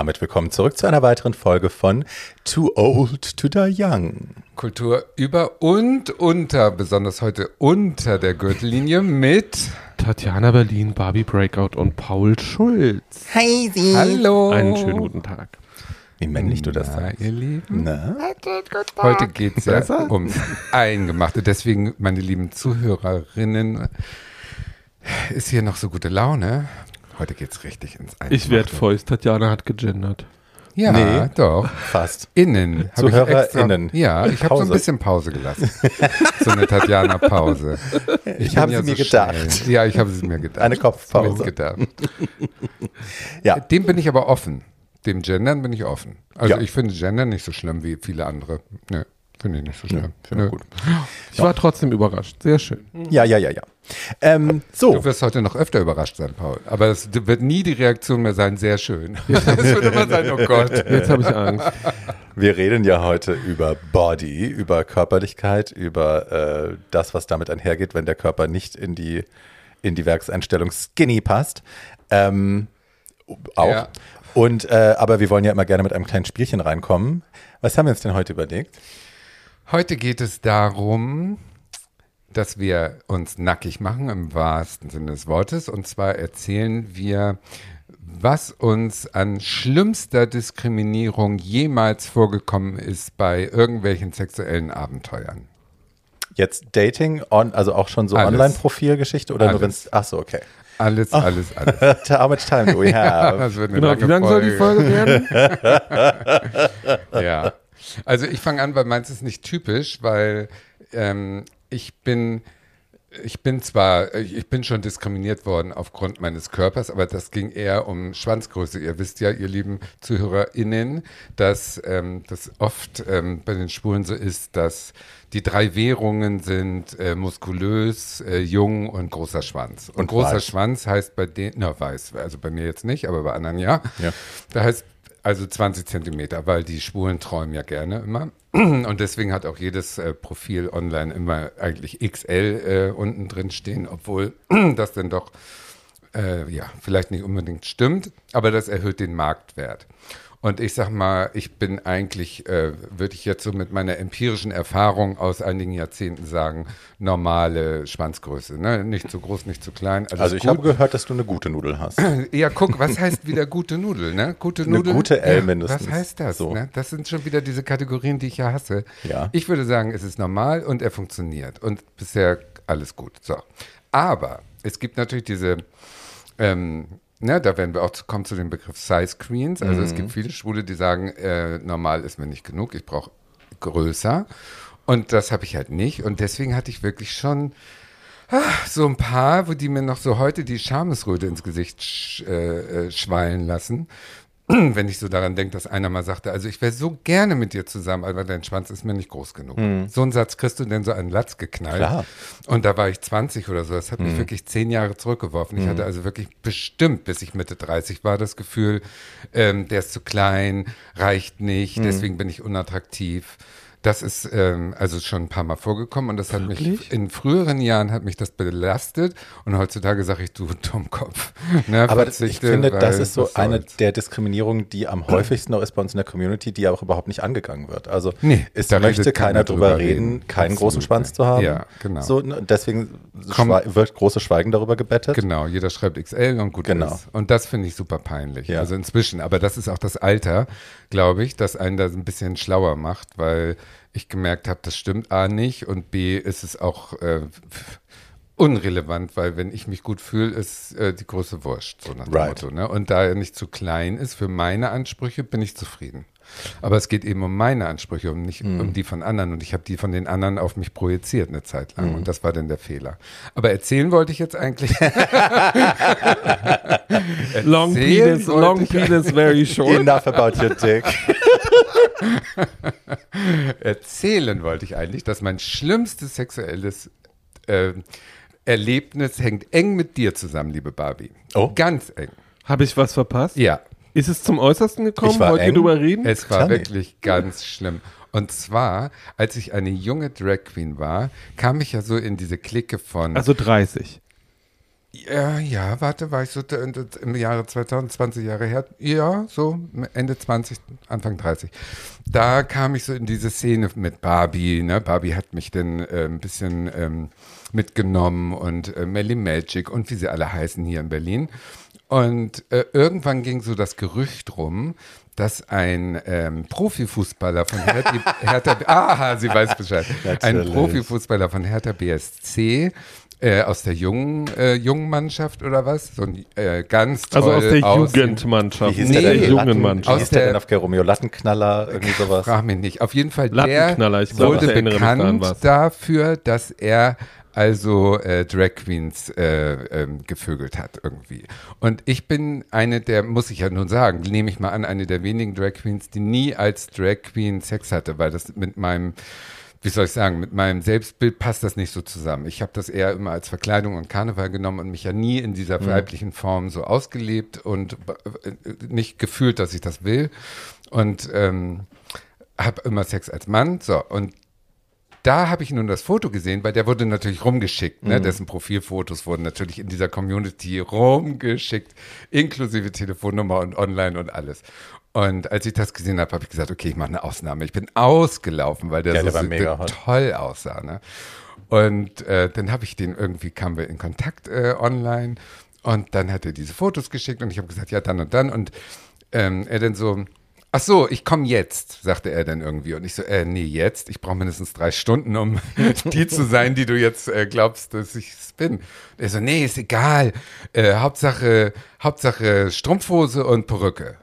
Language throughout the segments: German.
damit willkommen zurück zu einer weiteren Folge von Too Old to Die Young. Kultur über und unter, besonders heute unter der Gürtellinie mit Tatjana Berlin, Barbie Breakout und Paul Schulz. Hi, Sie. Hallo. Einen schönen guten Tag. Wie männlich du das Na, sagst. ihr Lieben. Na? Heute geht es ja ums Eingemachte. Deswegen, meine lieben Zuhörerinnen, ist hier noch so gute Laune. Heute geht es richtig ins Eingemachte. Ich werde fäust. Tatjana hat gegendert. Ja, Nee. doch. Fast. Innen. Hab ich ZuhörerInnen. extra- Ja, ich habe so ein bisschen Pause gelassen. so eine Tatjana-Pause. Ich bin habe ja sie mir so gedacht. schnell. Ja, ich habe sie mir gedacht. Eine Kopfpause. Mitgedacht. Ja. Dem bin ich aber offen. Dem Gendern bin ich offen. Also Ja. ich finde Gendern nicht so schlimm wie viele andere. Nö, finde ich nicht so schlimm. finde ich Nö. gut. Ich war trotzdem überrascht. Sehr schön. Ja, ja, ja, ja. Ähm, so, Du wirst heute noch öfter überrascht sein, Paul. Aber es wird nie die Reaktion mehr sein, sehr schön. Es wird immer sein, oh Gott. Jetzt habe ich Angst. wir reden ja heute über Body, über Körperlichkeit, über äh, das, was damit einhergeht, wenn der Körper nicht in die, in die Werkseinstellung skinny passt. Ähm, auch. Ja. Und, äh, aber wir wollen ja immer gerne mit einem kleinen Spielchen reinkommen. Was haben wir uns denn heute überlegt? Heute geht es darum, dass wir uns nackig machen im wahrsten Sinne des Wortes. Und zwar erzählen wir, was uns an schlimmster Diskriminierung jemals vorgekommen ist bei irgendwelchen sexuellen Abenteuern. Jetzt Dating, on, also auch schon so. Online-Profilgeschichte oder nur Alles. wenn's, ach so, okay. Alles, alles, alles. How much time do we have? Das wird eine Genau, lange wie lang soll die Folge werden? Ja. Also ich fange an, weil meins ist nicht typisch, weil ähm, ich bin, ich bin zwar, ich bin schon diskriminiert worden aufgrund meines Körpers, aber das ging eher um Schwanzgröße. Ihr wisst ja, ihr lieben ZuhörerInnen, dass ähm, das oft ähm, bei den Schwulen so ist, dass die drei Währungen sind äh, muskulös, äh, jung und großer Schwanz. Und, Und großer weiß. Schwanz heißt bei denen, na weiß, also bei mir jetzt nicht, aber bei anderen ja. Ja. Da heißt also 20 Zentimeter, weil die Schwulen träumen ja gerne immer. Und deswegen hat auch jedes äh, Profil online immer eigentlich XL äh, unten drin stehen, obwohl das dann doch äh, ja vielleicht nicht unbedingt stimmt, aber das erhöht den Marktwert. Und ich sag mal, ich bin eigentlich, äh, würde ich jetzt so mit meiner empirischen Erfahrung aus einigen Jahrzehnten sagen, normale Schwanzgröße. Ne? Nicht zu groß, nicht zu klein. Also ich habe gehört, dass du eine gute Nudel hast. Ja, guck, was heißt wieder gute Nudel, ne? Gute Eine Nudel. gute L ja, mindestens. Was heißt das? So. Ne? Das sind schon wieder diese Kategorien, die ich ja hasse. Ja. Ich würde sagen, es ist normal und er funktioniert. Und bisher alles gut. So. Aber es gibt natürlich diese, ähm, ne, da werden wir auch zu, kommen zu dem Begriff Size Queens. Also es gibt viele Schwule, die sagen, äh, normal ist mir nicht genug, ich brauche größer. Und das habe ich halt nicht. Und deswegen hatte ich wirklich schon so ein paar, wo die mir noch so heute die Schamesröte ins Gesicht sch, äh, äh, schwallen lassen. Wenn ich so daran denke, dass einer mal sagte, also ich wäre so gerne mit dir zusammen, aber dein Schwanz ist mir nicht groß genug. So einen Satz kriegst du denn so einen Latz geknallt. Klar. Und da war ich 20 oder so. Das hat mich wirklich zehn Jahre zurückgeworfen. Ich hatte also wirklich bestimmt, bis ich Mitte 30 war, das Gefühl, ähm, der ist zu klein, reicht nicht, deswegen bin ich unattraktiv. Das ist ähm, also schon ein paar Mal vorgekommen und das hat mich Wirklich? in früheren Jahren hat mich das belastet und heutzutage sage ich, du Dummkopf. Ne, Aber das, ich finde, das ist so eine der Diskriminierungen, die am häufigsten noch ist bei uns in der Community, die auch überhaupt nicht angegangen wird. Also Nee, es da möchte keiner drüber reden, reden. keinen großen Schwanz zu haben. Ja, genau. So, ne, deswegen Komm. wird großes Schweigen darüber gebettet. Genau, jeder schreibt XL und gut Genau. ist. Und das finde ich super peinlich. Ja. Also inzwischen, aber das ist auch das Alter, glaube ich, das einen da ein bisschen schlauer macht, weil ich gemerkt habe, das stimmt A nicht und B ist es auch äh, unrelevant, weil wenn ich mich gut fühle, ist äh, die große Wurscht, so nach dem Right. Motto. Ne? Und da er nicht zu klein ist für meine Ansprüche, bin ich zufrieden. Aber es geht eben um meine Ansprüche, um nicht Mhm. um die von anderen. Und ich habe die von den anderen auf mich projiziert eine Zeit Mhm. lang. Und das war dann der Fehler. Aber erzählen wollte ich jetzt eigentlich. Long penis, long penis, very short. Enough about your dick. erzählen wollte ich eigentlich, dass mein schlimmstes sexuelles äh, Erlebnis hängt eng mit dir zusammen, liebe Barbie. Oh. Ganz eng. Habe ich was verpasst? Ja, Ist es zum Äußersten gekommen? Wollt ihr drüber reden? es war Klar nicht. wirklich ganz schlimm. Und zwar, als ich eine junge Drag Queen war, kam ich ja so in diese Clique von also 30. Ja, ja, warte, war ich so d- im Jahre 2020 Jahre her? Ja, so Ende 20, Anfang 30. Da kam ich so in diese Szene mit Barbie. Ne? Barbie hat mich dann äh, ein bisschen ähm, mitgenommen und äh, Melly Magic und wie sie alle heißen hier in Berlin. Und äh, irgendwann ging so das Gerücht rum, dass ein ähm, Profifußballer von Hertha, Hertha ah, sie weiß Bescheid, ein. Profifußballer von Hertha BSC äh, aus der jungen, äh, jungen Mannschaft oder was? So ein äh, ganz toll Also aus der aussehend- Jugendmannschaft, Wie hieß Nee. der der denn? jungen Latten- Wie Mannschaft. Aus hieß der der- denn auf Romeo Lattenknaller? Irgendwie sowas? Frag mich nicht. Auf jeden Fall, der Lattenknaller, ich glaube, wurde ich bekannt was. dafür, dass er also äh, Drag Queens äh, ähm, gevögelt hat irgendwie. Und ich bin eine der, muss ich ja nun sagen, nehme ich mal an, eine der wenigen Drag Queens, die nie als Drag Queen Sex hatte, weil das mit meinem wie soll ich sagen, mit meinem Selbstbild passt das nicht so zusammen. Ich habe das eher immer als Verkleidung und Karneval genommen und mich ja nie in dieser weiblichen Form so ausgelebt und äh, nicht gefühlt, dass ich das will. Und ähm, habe immer Sex als Mann. So, und da habe ich nun das Foto gesehen, weil der wurde natürlich rumgeschickt, ne? dessen Profilfotos wurden natürlich in dieser Community rumgeschickt, inklusive Telefonnummer und online und alles. Und als ich das gesehen habe, habe ich gesagt, okay, ich mache eine Ausnahme. Ich bin ausgelaufen, weil der Ja, so der so toll aussah. Ne? Und äh, dann habe ich den irgendwie, kamen wir in Kontakt äh, online und dann hat er diese Fotos geschickt und ich habe gesagt, ja, dann und dann. Und ähm, er dann so, ach so, ich komme jetzt, sagte er dann irgendwie. Und ich so, äh, nee, jetzt. Ich brauche mindestens drei Stunden, um die zu sein, die du jetzt äh, glaubst, dass ich es bin. Und er so, nee, ist egal. Äh, Hauptsache, Hauptsache Strumpfhose und Perücke.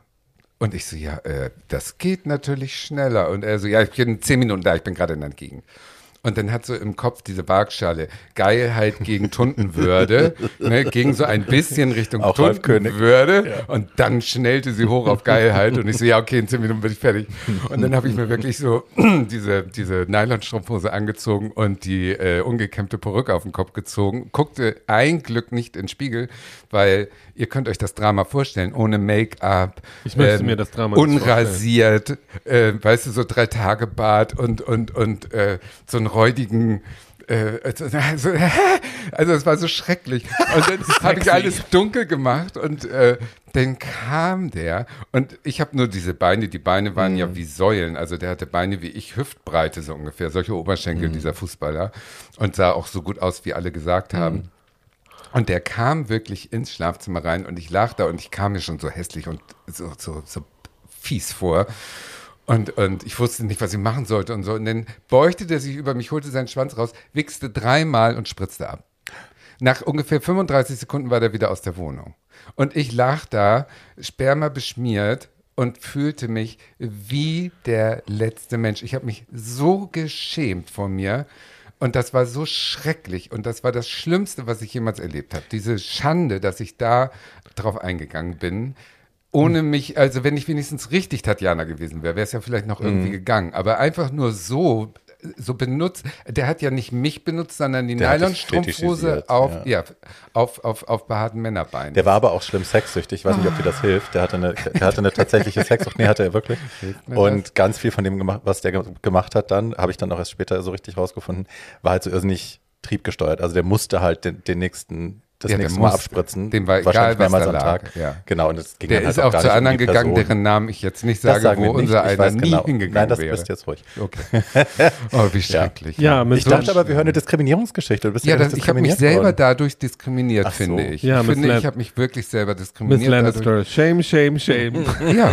Und ich so, ja, äh, das geht natürlich schneller. Und er so, ja, ich bin zehn Minuten da, ich bin gerade in der Gegend. Und dann hat so im Kopf diese Waagschale Geilheit gegen Tuntenwürde, ne, ging so ein bisschen Richtung Auch König. Tuntenwürde und dann schnellte sie hoch auf Geilheit und ich so, ja, okay, in zehn Minuten bin ich fertig. Und dann habe ich mir wirklich so diese, diese Nylonstrumpfhose angezogen und die äh, ungekämmte Perücke auf den Kopf gezogen, guckte ein Glück nicht in den Spiegel, weil ihr könnt euch das Drama vorstellen, ohne Make-up, Ich möchte mir das Drama unrasiert, äh, weißt du, so drei Tage Bart und, und, und äh, so einen räudigen äh, also, also, also es war so schrecklich. Und dann habe ich alles dunkel gemacht und äh, dann kam der und ich habe nur diese Beine, die Beine waren Mhm. ja wie Säulen, also der hatte Beine wie ich, Hüftbreite so ungefähr, solche Mhm. Oberschenkel, dieser Fußballer und sah auch so gut aus, wie alle gesagt haben. Und der kam wirklich ins Schlafzimmer rein und ich lag da und ich kam mir schon so hässlich und so, so, so fies vor. Und, und ich wusste nicht, was ich machen sollte und so. Und dann beugte der sich über mich, holte seinen Schwanz raus, wichste dreimal und spritzte ab. Nach ungefähr 35 Sekunden war der wieder aus der Wohnung. Und ich lag da, Sperma beschmiert und fühlte mich wie der letzte Mensch. Ich habe mich so geschämt vor mir. Und das war so schrecklich. Und das war das Schlimmste, was ich jemals erlebt habe. Diese Schande, dass ich da drauf eingegangen bin. Ohne mich, also wenn ich wenigstens richtig Tatjana gewesen wäre, wäre es ja vielleicht noch irgendwie gegangen. Aber einfach nur so, so benutzt. Der hat ja nicht mich benutzt, sondern die Nylonstrumpfhose auf, ja. ja. auf, auf, auf behaarten Männerbeinen. Der war aber auch schlimm sexsüchtig. Ich weiß nicht, ob dir das hilft. Der hatte eine, der hatte eine tatsächliche Sexsucht. Nee, hatte er wirklich. Und ganz viel von dem, gemacht, was der ge- gemacht hat, dann, habe ich dann auch erst später so richtig rausgefunden, war halt so irrsinnig triebgesteuert. Also der musste halt den, den nächsten, das Ja, der nächste Mal musste. abspritzen. Dem war egal, was mehrmals da am Tag. ja. Genau. Und es ging der dann ist halt auch gar zu um anderen die gegangen, deren Namen ich jetzt nicht sage, wo nicht. unser Ich einer nie genau. hingegangen Nein, das wäre. ihr jetzt ruhig. Okay. Oh, wie schrecklich. Ja, mit Ich so dachte aber, wir hören eine Diskriminierungsgeschichte. Du bist Ja, ja, das, ich habe mich selber worden. dadurch diskriminiert, Ach so. finde ich. Ja, ich Miss finde, ich habe mich wirklich selber Miss diskriminiert. dadurch. Lannister, shame, shame, shame. Ja,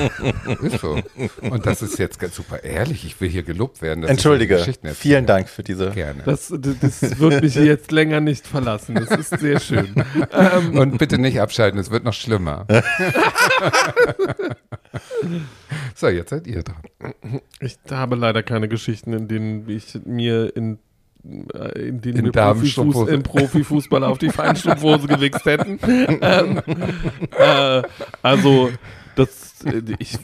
ist so. Und das ist jetzt ganz super ehrlich. Ich will hier gelobt werden. Entschuldige. Vielen Dank für diese. Gerne. Das, das wird mich jetzt länger nicht verlassen. Das ist sehr schön. Und bitte nicht abschalten, es wird noch schlimmer. so, jetzt seid ihr dran. Ich habe leider keine Geschichten, in denen ich mir in, äh, in denen In mir Profifuß, Damenstrumpfhose. im Profifußball auf die Feinstrumpfhose gewichst hätten. ähm, äh, also das, äh, ich,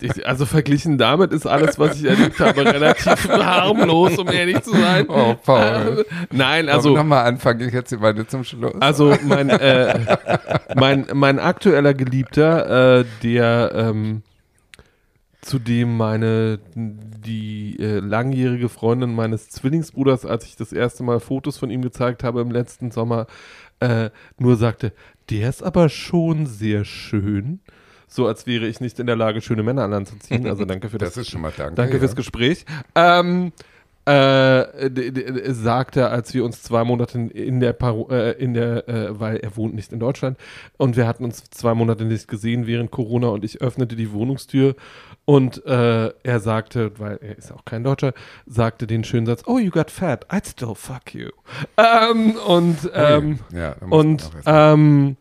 ich, also verglichen damit ist alles, was ich erlebt habe, relativ harmlos, um ehrlich zu sein. Oh, Paul. Äh, nein, Also nochmal anfangen, ich jetzt meine zum Schluss. Also mein, äh, mein, mein aktueller Geliebter, äh, der, ähm, zudem meine, die äh, langjährige Freundin meines Zwillingsbruders, als ich das erste Mal Fotos von ihm gezeigt habe im letzten Sommer, äh, nur sagte, der ist aber schon sehr schön. So als wäre ich nicht in der Lage, schöne Männer anzuziehen. Also danke für das. Das ist schon mal danke. Danke ja. fürs Gespräch. Ähm, äh, d- sagte, als wir uns zwei Monate in der, Paro äh, in der äh, weil er wohnt nicht in Deutschland und wir hatten uns zwei Monate nicht gesehen während Corona und ich öffnete die Wohnungstür und äh, er sagte, weil er ist auch kein Deutscher, sagte den schönen Satz, oh, you got fat, I'd still fuck you. Ähm, und ähm, ja, muss man und ähm,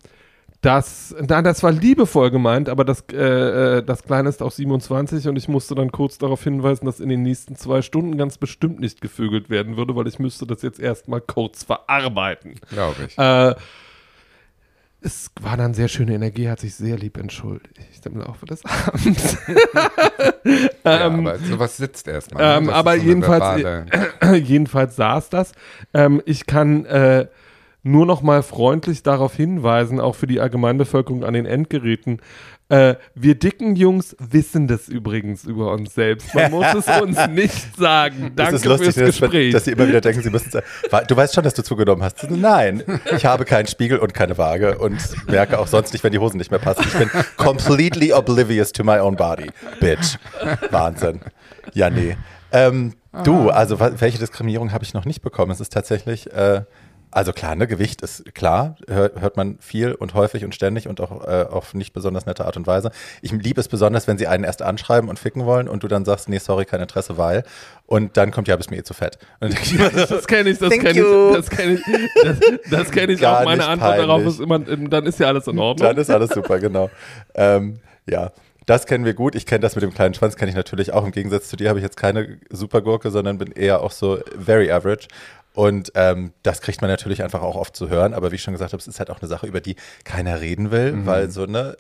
das, das war liebevoll gemeint, aber das, äh, äh, das Kleine ist auch 27 und ich musste dann kurz darauf hinweisen, dass in den nächsten zwei Stunden ganz bestimmt nicht gevögelt werden würde, weil ich müsste das jetzt erstmal kurz verarbeiten. glaube ich. Äh, es war dann sehr schöne Energie, hat sich sehr lieb entschuldigt im Laufe des Abends. ja, ähm, aber sowas sitzt erstmal. ne? ähm, aber jedenfalls, jedenfalls saß das. Ähm, ich kann äh, nur noch mal freundlich darauf hinweisen, auch für die Allgemeinbevölkerung an den Endgeräten. Äh, wir dicken Jungs wissen das übrigens über uns selbst. Man muss es uns nicht sagen. Danke es ist lustig, fürs dass, Gespräch. dass sie immer wieder denken, sie müssen es. Wa- Du weißt schon, dass du zugenommen hast. Nein, ich habe keinen Spiegel und keine Waage und merke auch sonst nicht, wenn die Hosen nicht mehr passen. Ich bin completely oblivious to my own body. Bitch. Wahnsinn. Ja, nee. Ähm, du, also wa- welche Diskriminierung habe ich noch nicht bekommen? Es ist tatsächlich, äh, also klar, ne, Gewicht ist klar, hört, hört man viel und häufig und ständig und auch äh, auf nicht besonders nette Art und Weise. Ich liebe es besonders, wenn sie einen erst anschreiben und ficken wollen und du dann sagst, nee, sorry, kein Interesse, weil. Und dann kommt, ja, bist mir eh zu fett. Das kenne ich, das kenne ich, das kenne ich, das, das kenne ich Gar auch. Meine Antwort darauf peinlich. ist immer, dann ist ja alles in Ordnung. Dann ist alles super, genau. ähm, ja, das kennen wir gut. Ich kenne das mit dem kleinen Schwanz, kenne ich natürlich auch. Im Gegensatz zu dir habe ich jetzt keine Supergurke, sondern bin eher auch so very average. Und ähm, das kriegt man natürlich einfach auch oft zu hören. Aber wie ich schon gesagt habe, es ist halt auch eine Sache, über die keiner reden will, Mhm. weil so eine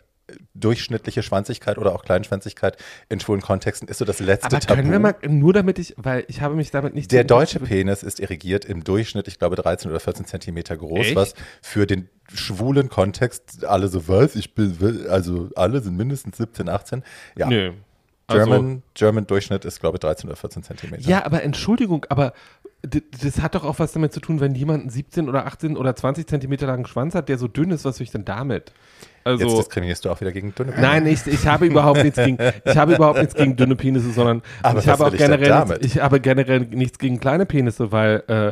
durchschnittliche Schwanzigkeit oder auch Kleinschwänzigkeit in schwulen Kontexten ist so das letzte Aber Tabu. können wir mal, nur damit ich, weil ich habe mich damit nicht Der deutsche Penis ist irrigiert im Durchschnitt, ich glaube, 13 oder 14 Zentimeter groß, Echt? was für den schwulen Kontext alle so was, ich bin, also alle sind mindestens 17, 18. Ja, Nö. Also, German, German Durchschnitt ist, glaube ich, 13 oder 14 Zentimeter. Ja, aber Entschuldigung, aber das hat doch auch was damit zu tun, wenn jemand einen 17 oder 18 oder 20 Zentimeter langen Schwanz hat, der so dünn ist, was will ich denn damit? Jetzt Also, diskriminierst du auch wieder gegen dünne nein, ich, ich habe überhaupt nichts gegen, ich habe überhaupt nichts gegen dünne Penisse, sondern Aber ich habe auch ich generell, damit? nichts, ich habe generell nichts gegen kleine Penisse, weil äh,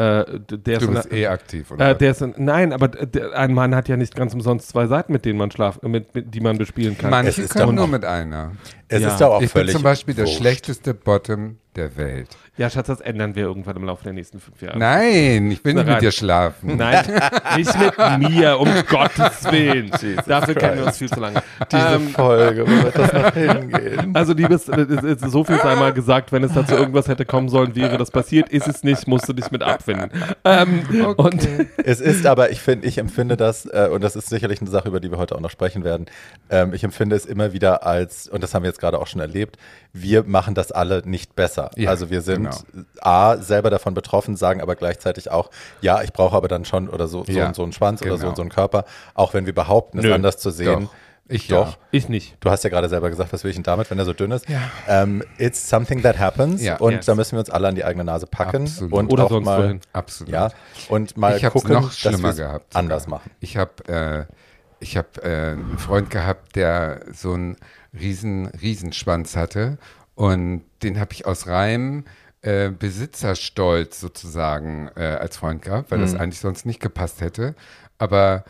äh, der Du ist bist eine- eh aktiv, oder? äh, der ist ein, nein, aber der, ein Mann hat ja nicht ganz umsonst zwei Seiten, mit denen man schlaf, mit, mit die man bespielen kann. Manche Es ist können doch nur mit einer. Es Ja. ist aber auch ich bin völlig zum Beispiel der wurscht. schlechteste Bottom der Welt. Ja, Schatz, das ändern wir irgendwann im Laufe der nächsten fünf Jahre. Nein, ich will nicht mit dir schlafen. Nein, nicht mit mir, um Gottes Willen. Dafür kennen wir uns viel zu lange. Diese Ähm, Folge, wo wird das noch hingehen? also, liebes, es ist so viel sei mal gesagt, wenn es dazu irgendwas hätte kommen sollen, wäre das passiert. Ist es nicht, musst du dich mit abfinden. Ähm, Und Es ist aber, ich finde, ich empfinde das, äh, und das ist sicherlich eine Sache, über die wir heute auch noch sprechen werden, ähm, ich empfinde es immer wieder als, und das haben wir jetzt gerade auch schon erlebt, wir machen das alle nicht besser. Ja, also wir sind genau. A, selber davon betroffen, sagen aber gleichzeitig auch, ja, ich brauche aber dann schon oder so, so Ja, und so einen Schwanz oder so genau. und so einen Körper, auch wenn wir behaupten, es Nö, anders zu sehen. Doch, ich Doch. ja. ich nicht. Du hast ja gerade selber gesagt, was will ich denn damit, wenn er so dünn ist? Ja. Ähm, it's something that happens Ja. und Yes. da müssen wir uns alle an die eigene Nase packen Absolut. und Oder auch sonst mal, wohin. Absolut. ja, und mal ich gucken, noch dass schlimmer wir's gehabt. anders machen. Ich habe äh, ich äh, einen Freund gehabt, der so einen riesen, Riesenschwanz hatte und den habe ich aus reinem äh, Besitzerstolz sozusagen äh, als Freund gehabt, weil Mhm. das eigentlich sonst nicht gepasst hätte. Aber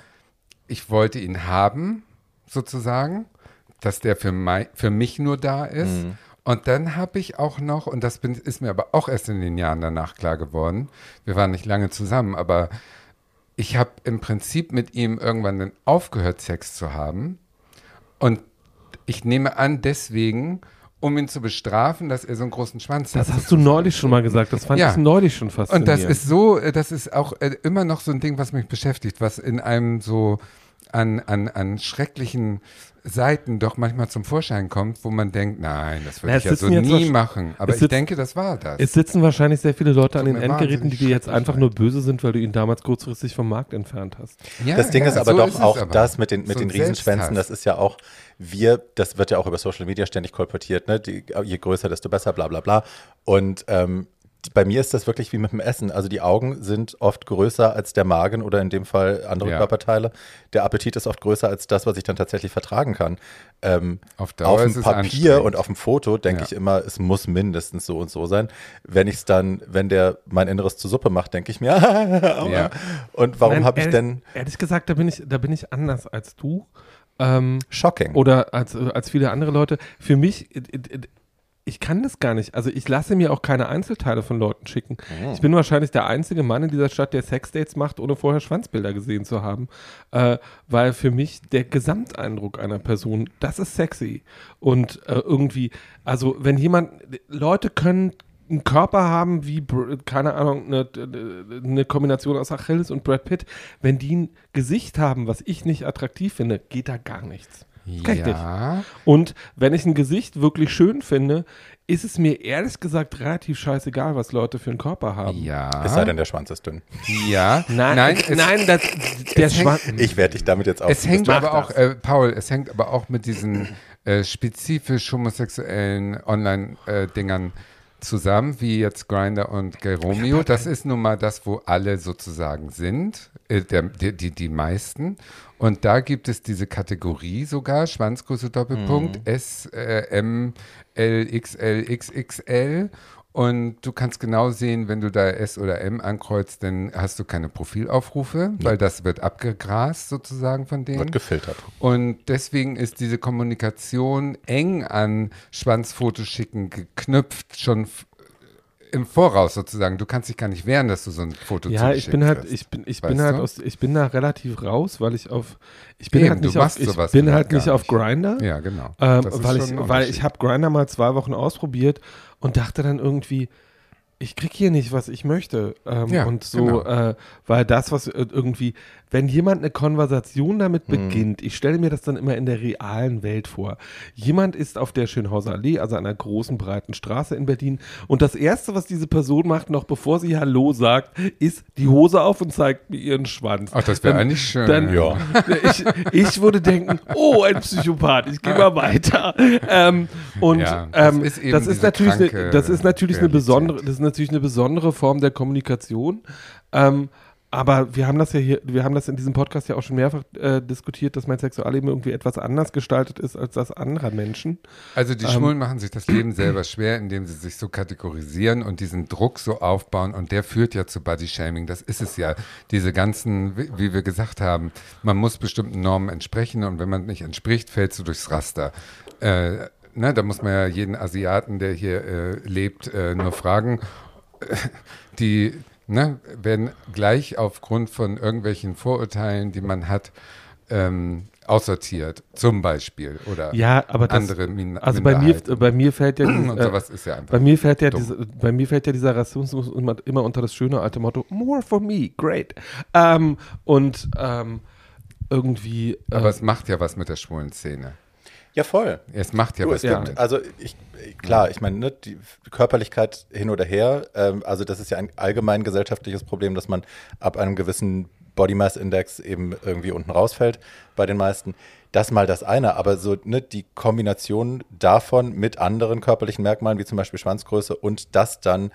ich wollte ihn haben, sozusagen, dass der für, mei- für mich nur da ist. Mhm. Und dann habe ich auch noch, und das bin, ist mir aber auch erst in den Jahren danach klar geworden, wir waren nicht lange zusammen, aber ich habe im Prinzip mit ihm irgendwann dann aufgehört, Sex zu haben. Und ich nehme an, deswegen, um ihn zu bestrafen, dass er so einen großen Schwanz Das hat. hast du neulich schon mal gesagt. Das fand Ja. ich neulich schon Und faszinierend. das ist so, das ist auch äh, immer noch so ein Ding, was mich beschäftigt, was in einem so an, an, an schrecklichen Seiten doch manchmal zum Vorschein kommt, wo man denkt, nein, das würde ich ja so nie machen. Aber es ich sitzt- denke, das war das. Es sitzen wahrscheinlich sehr viele Leute an den Endgeräten, die dir jetzt einfach nur böse sind, weil du ihn damals kurzfristig vom Markt entfernt hast. ja, das Ding ja, ist aber so doch es auch aber. das mit den, mit So den Riesenschwänzen, das ist ja auch, wir, das wird ja auch über Social Media ständig kolportiert, ne? Die, je größer, desto besser, bla bla bla. Und ähm, bei mir ist das wirklich wie mit dem Essen. Also die Augen sind oft größer als der Magen oder in dem Fall andere Ja. Körperteile. Der Appetit ist oft größer als das, was ich dann tatsächlich vertragen kann. Ähm, Auf auf dem Papier und auf dem Foto denke Ja. ich immer, es muss mindestens so und so sein. Wenn ich es dann, wenn der mein Inneres zur Suppe macht, denke ich mir. Ja. und warum habe ich denn Ehrlich gesagt, da bin ich, da bin ich anders als du. Ähm, Shocking? oder als, als viele andere Leute. Für mich, ich kann das gar nicht. Also ich lasse mir auch keine Einzelteile von Leuten schicken. Ich bin wahrscheinlich der einzige Mann in dieser Stadt, der Sexdates macht, ohne vorher Schwanzbilder gesehen zu haben. Äh, weil für mich der Gesamteindruck einer Person, das ist sexy. Und äh, irgendwie, also wenn jemand, Leute können einen Körper haben wie, keine Ahnung, eine, eine Kombination aus Achilles und Brad Pitt. Wenn die ein Gesicht haben, was ich nicht attraktiv finde, geht da gar nichts. Kann nicht. Ja, Und wenn ich ein Gesicht wirklich schön finde, ist es mir ehrlich gesagt relativ scheißegal, was Leute für einen Körper haben. ja. Es sei denn, der Schwanz ist dünn. ja. Nein, nein, äh, es, nein, das, der hängt- Schwanz. Ich werde dich damit jetzt auf. Es hängt aber auch, äh, Paul, es hängt aber auch mit diesen äh, spezifisch homosexuellen Online-Dingern zusammen, wie jetzt Grinder und Geromeo. Das ist nun mal das, wo alle sozusagen sind, äh, der, die, die, die meisten. Und da gibt es diese Kategorie sogar, Schwanzgröße Doppelpunkt, S, äh, M, L, XL, XXL. Und du kannst genau sehen, wenn du da S oder M ankreuzt, dann hast du keine Profilaufrufe, weil das wird abgegrast sozusagen von denen. wird gefiltert. Und deswegen ist diese Kommunikation eng an Schwanzfotos schicken geknüpft, schon im Voraus sozusagen. Du kannst dich gar nicht wehren, dass du so ein Foto Ja, ich bin halt, ich bin, ich bin halt aus, ich bin da relativ raus, weil ich auf, ich bin Eben, halt nicht auf, ich bin halt nicht auf. Grinder. Ja, genau. Ähm, weil ich, weil ich habe Grinder mal zwei Wochen ausprobiert und dachte dann irgendwie, ich krieg hier nicht, was ich möchte. Ähm, Ja, und so, genau. äh, weil das, was äh, irgendwie, wenn jemand eine Konversation damit Mhm. beginnt, ich stelle mir das dann immer in der realen Welt vor. Jemand ist auf der Schönhauser Allee, also einer großen, breiten Straße in Berlin und das Erste, was diese Person macht, noch bevor sie Hallo sagt, ist die Hose auf und zeigt mir ihren Schwanz. Ach, das wäre eigentlich schön. Dann, Ja. ich, ich würde denken, oh, ein Psychopath, ich gehe mal weiter. Ähm, und Ja, das ähm, ist das ist natürlich, eine, das ist natürlich eine Realität. besondere, das ist natürlich eine besondere Form der Kommunikation. Ähm, aber wir haben das ja hier, wir haben das in diesem Podcast ja auch schon mehrfach äh, diskutiert, dass mein Sexualleben irgendwie etwas anders gestaltet ist als das anderer Menschen. Also die Ähm, Schwulen machen sich das Leben selber schwer, indem sie sich so kategorisieren und diesen Druck so aufbauen und der führt ja zu Bodyshaming. Das ist es ja. Diese ganzen, wie, wie wir gesagt haben, man muss bestimmten Normen entsprechen und wenn man nicht entspricht, fällst du durchs Raster. Äh, ne, da muss man ja jeden Asiaten, der hier äh, lebt, äh, nur fragen. Die ne, werden gleich aufgrund von irgendwelchen Vorurteilen, die man hat, ähm, aussortiert, zum Beispiel. Oder Ja, aber das, andere Min also bei mir, bei mir fällt ja und äh, ja. Bei mir fällt ja, diese, bei mir fällt ja dieser Rassismus immer, immer unter das schöne alte Motto More for me, great. Ähm, und ähm, irgendwie. Äh, Aber es macht ja was mit der schwulen Szene. Ja, voll. Es macht ja Du, was gibt, also ich, klar, ich meine, ne, die Körperlichkeit hin oder her, ähm, also das ist ja ein allgemein gesellschaftliches Problem, dass man ab einem gewissen Body Mass Index eben irgendwie unten rausfällt bei den meisten. Das mal das eine, aber so ne, die Kombination davon mit anderen körperlichen Merkmalen, wie zum Beispiel Schwanzgröße und das dann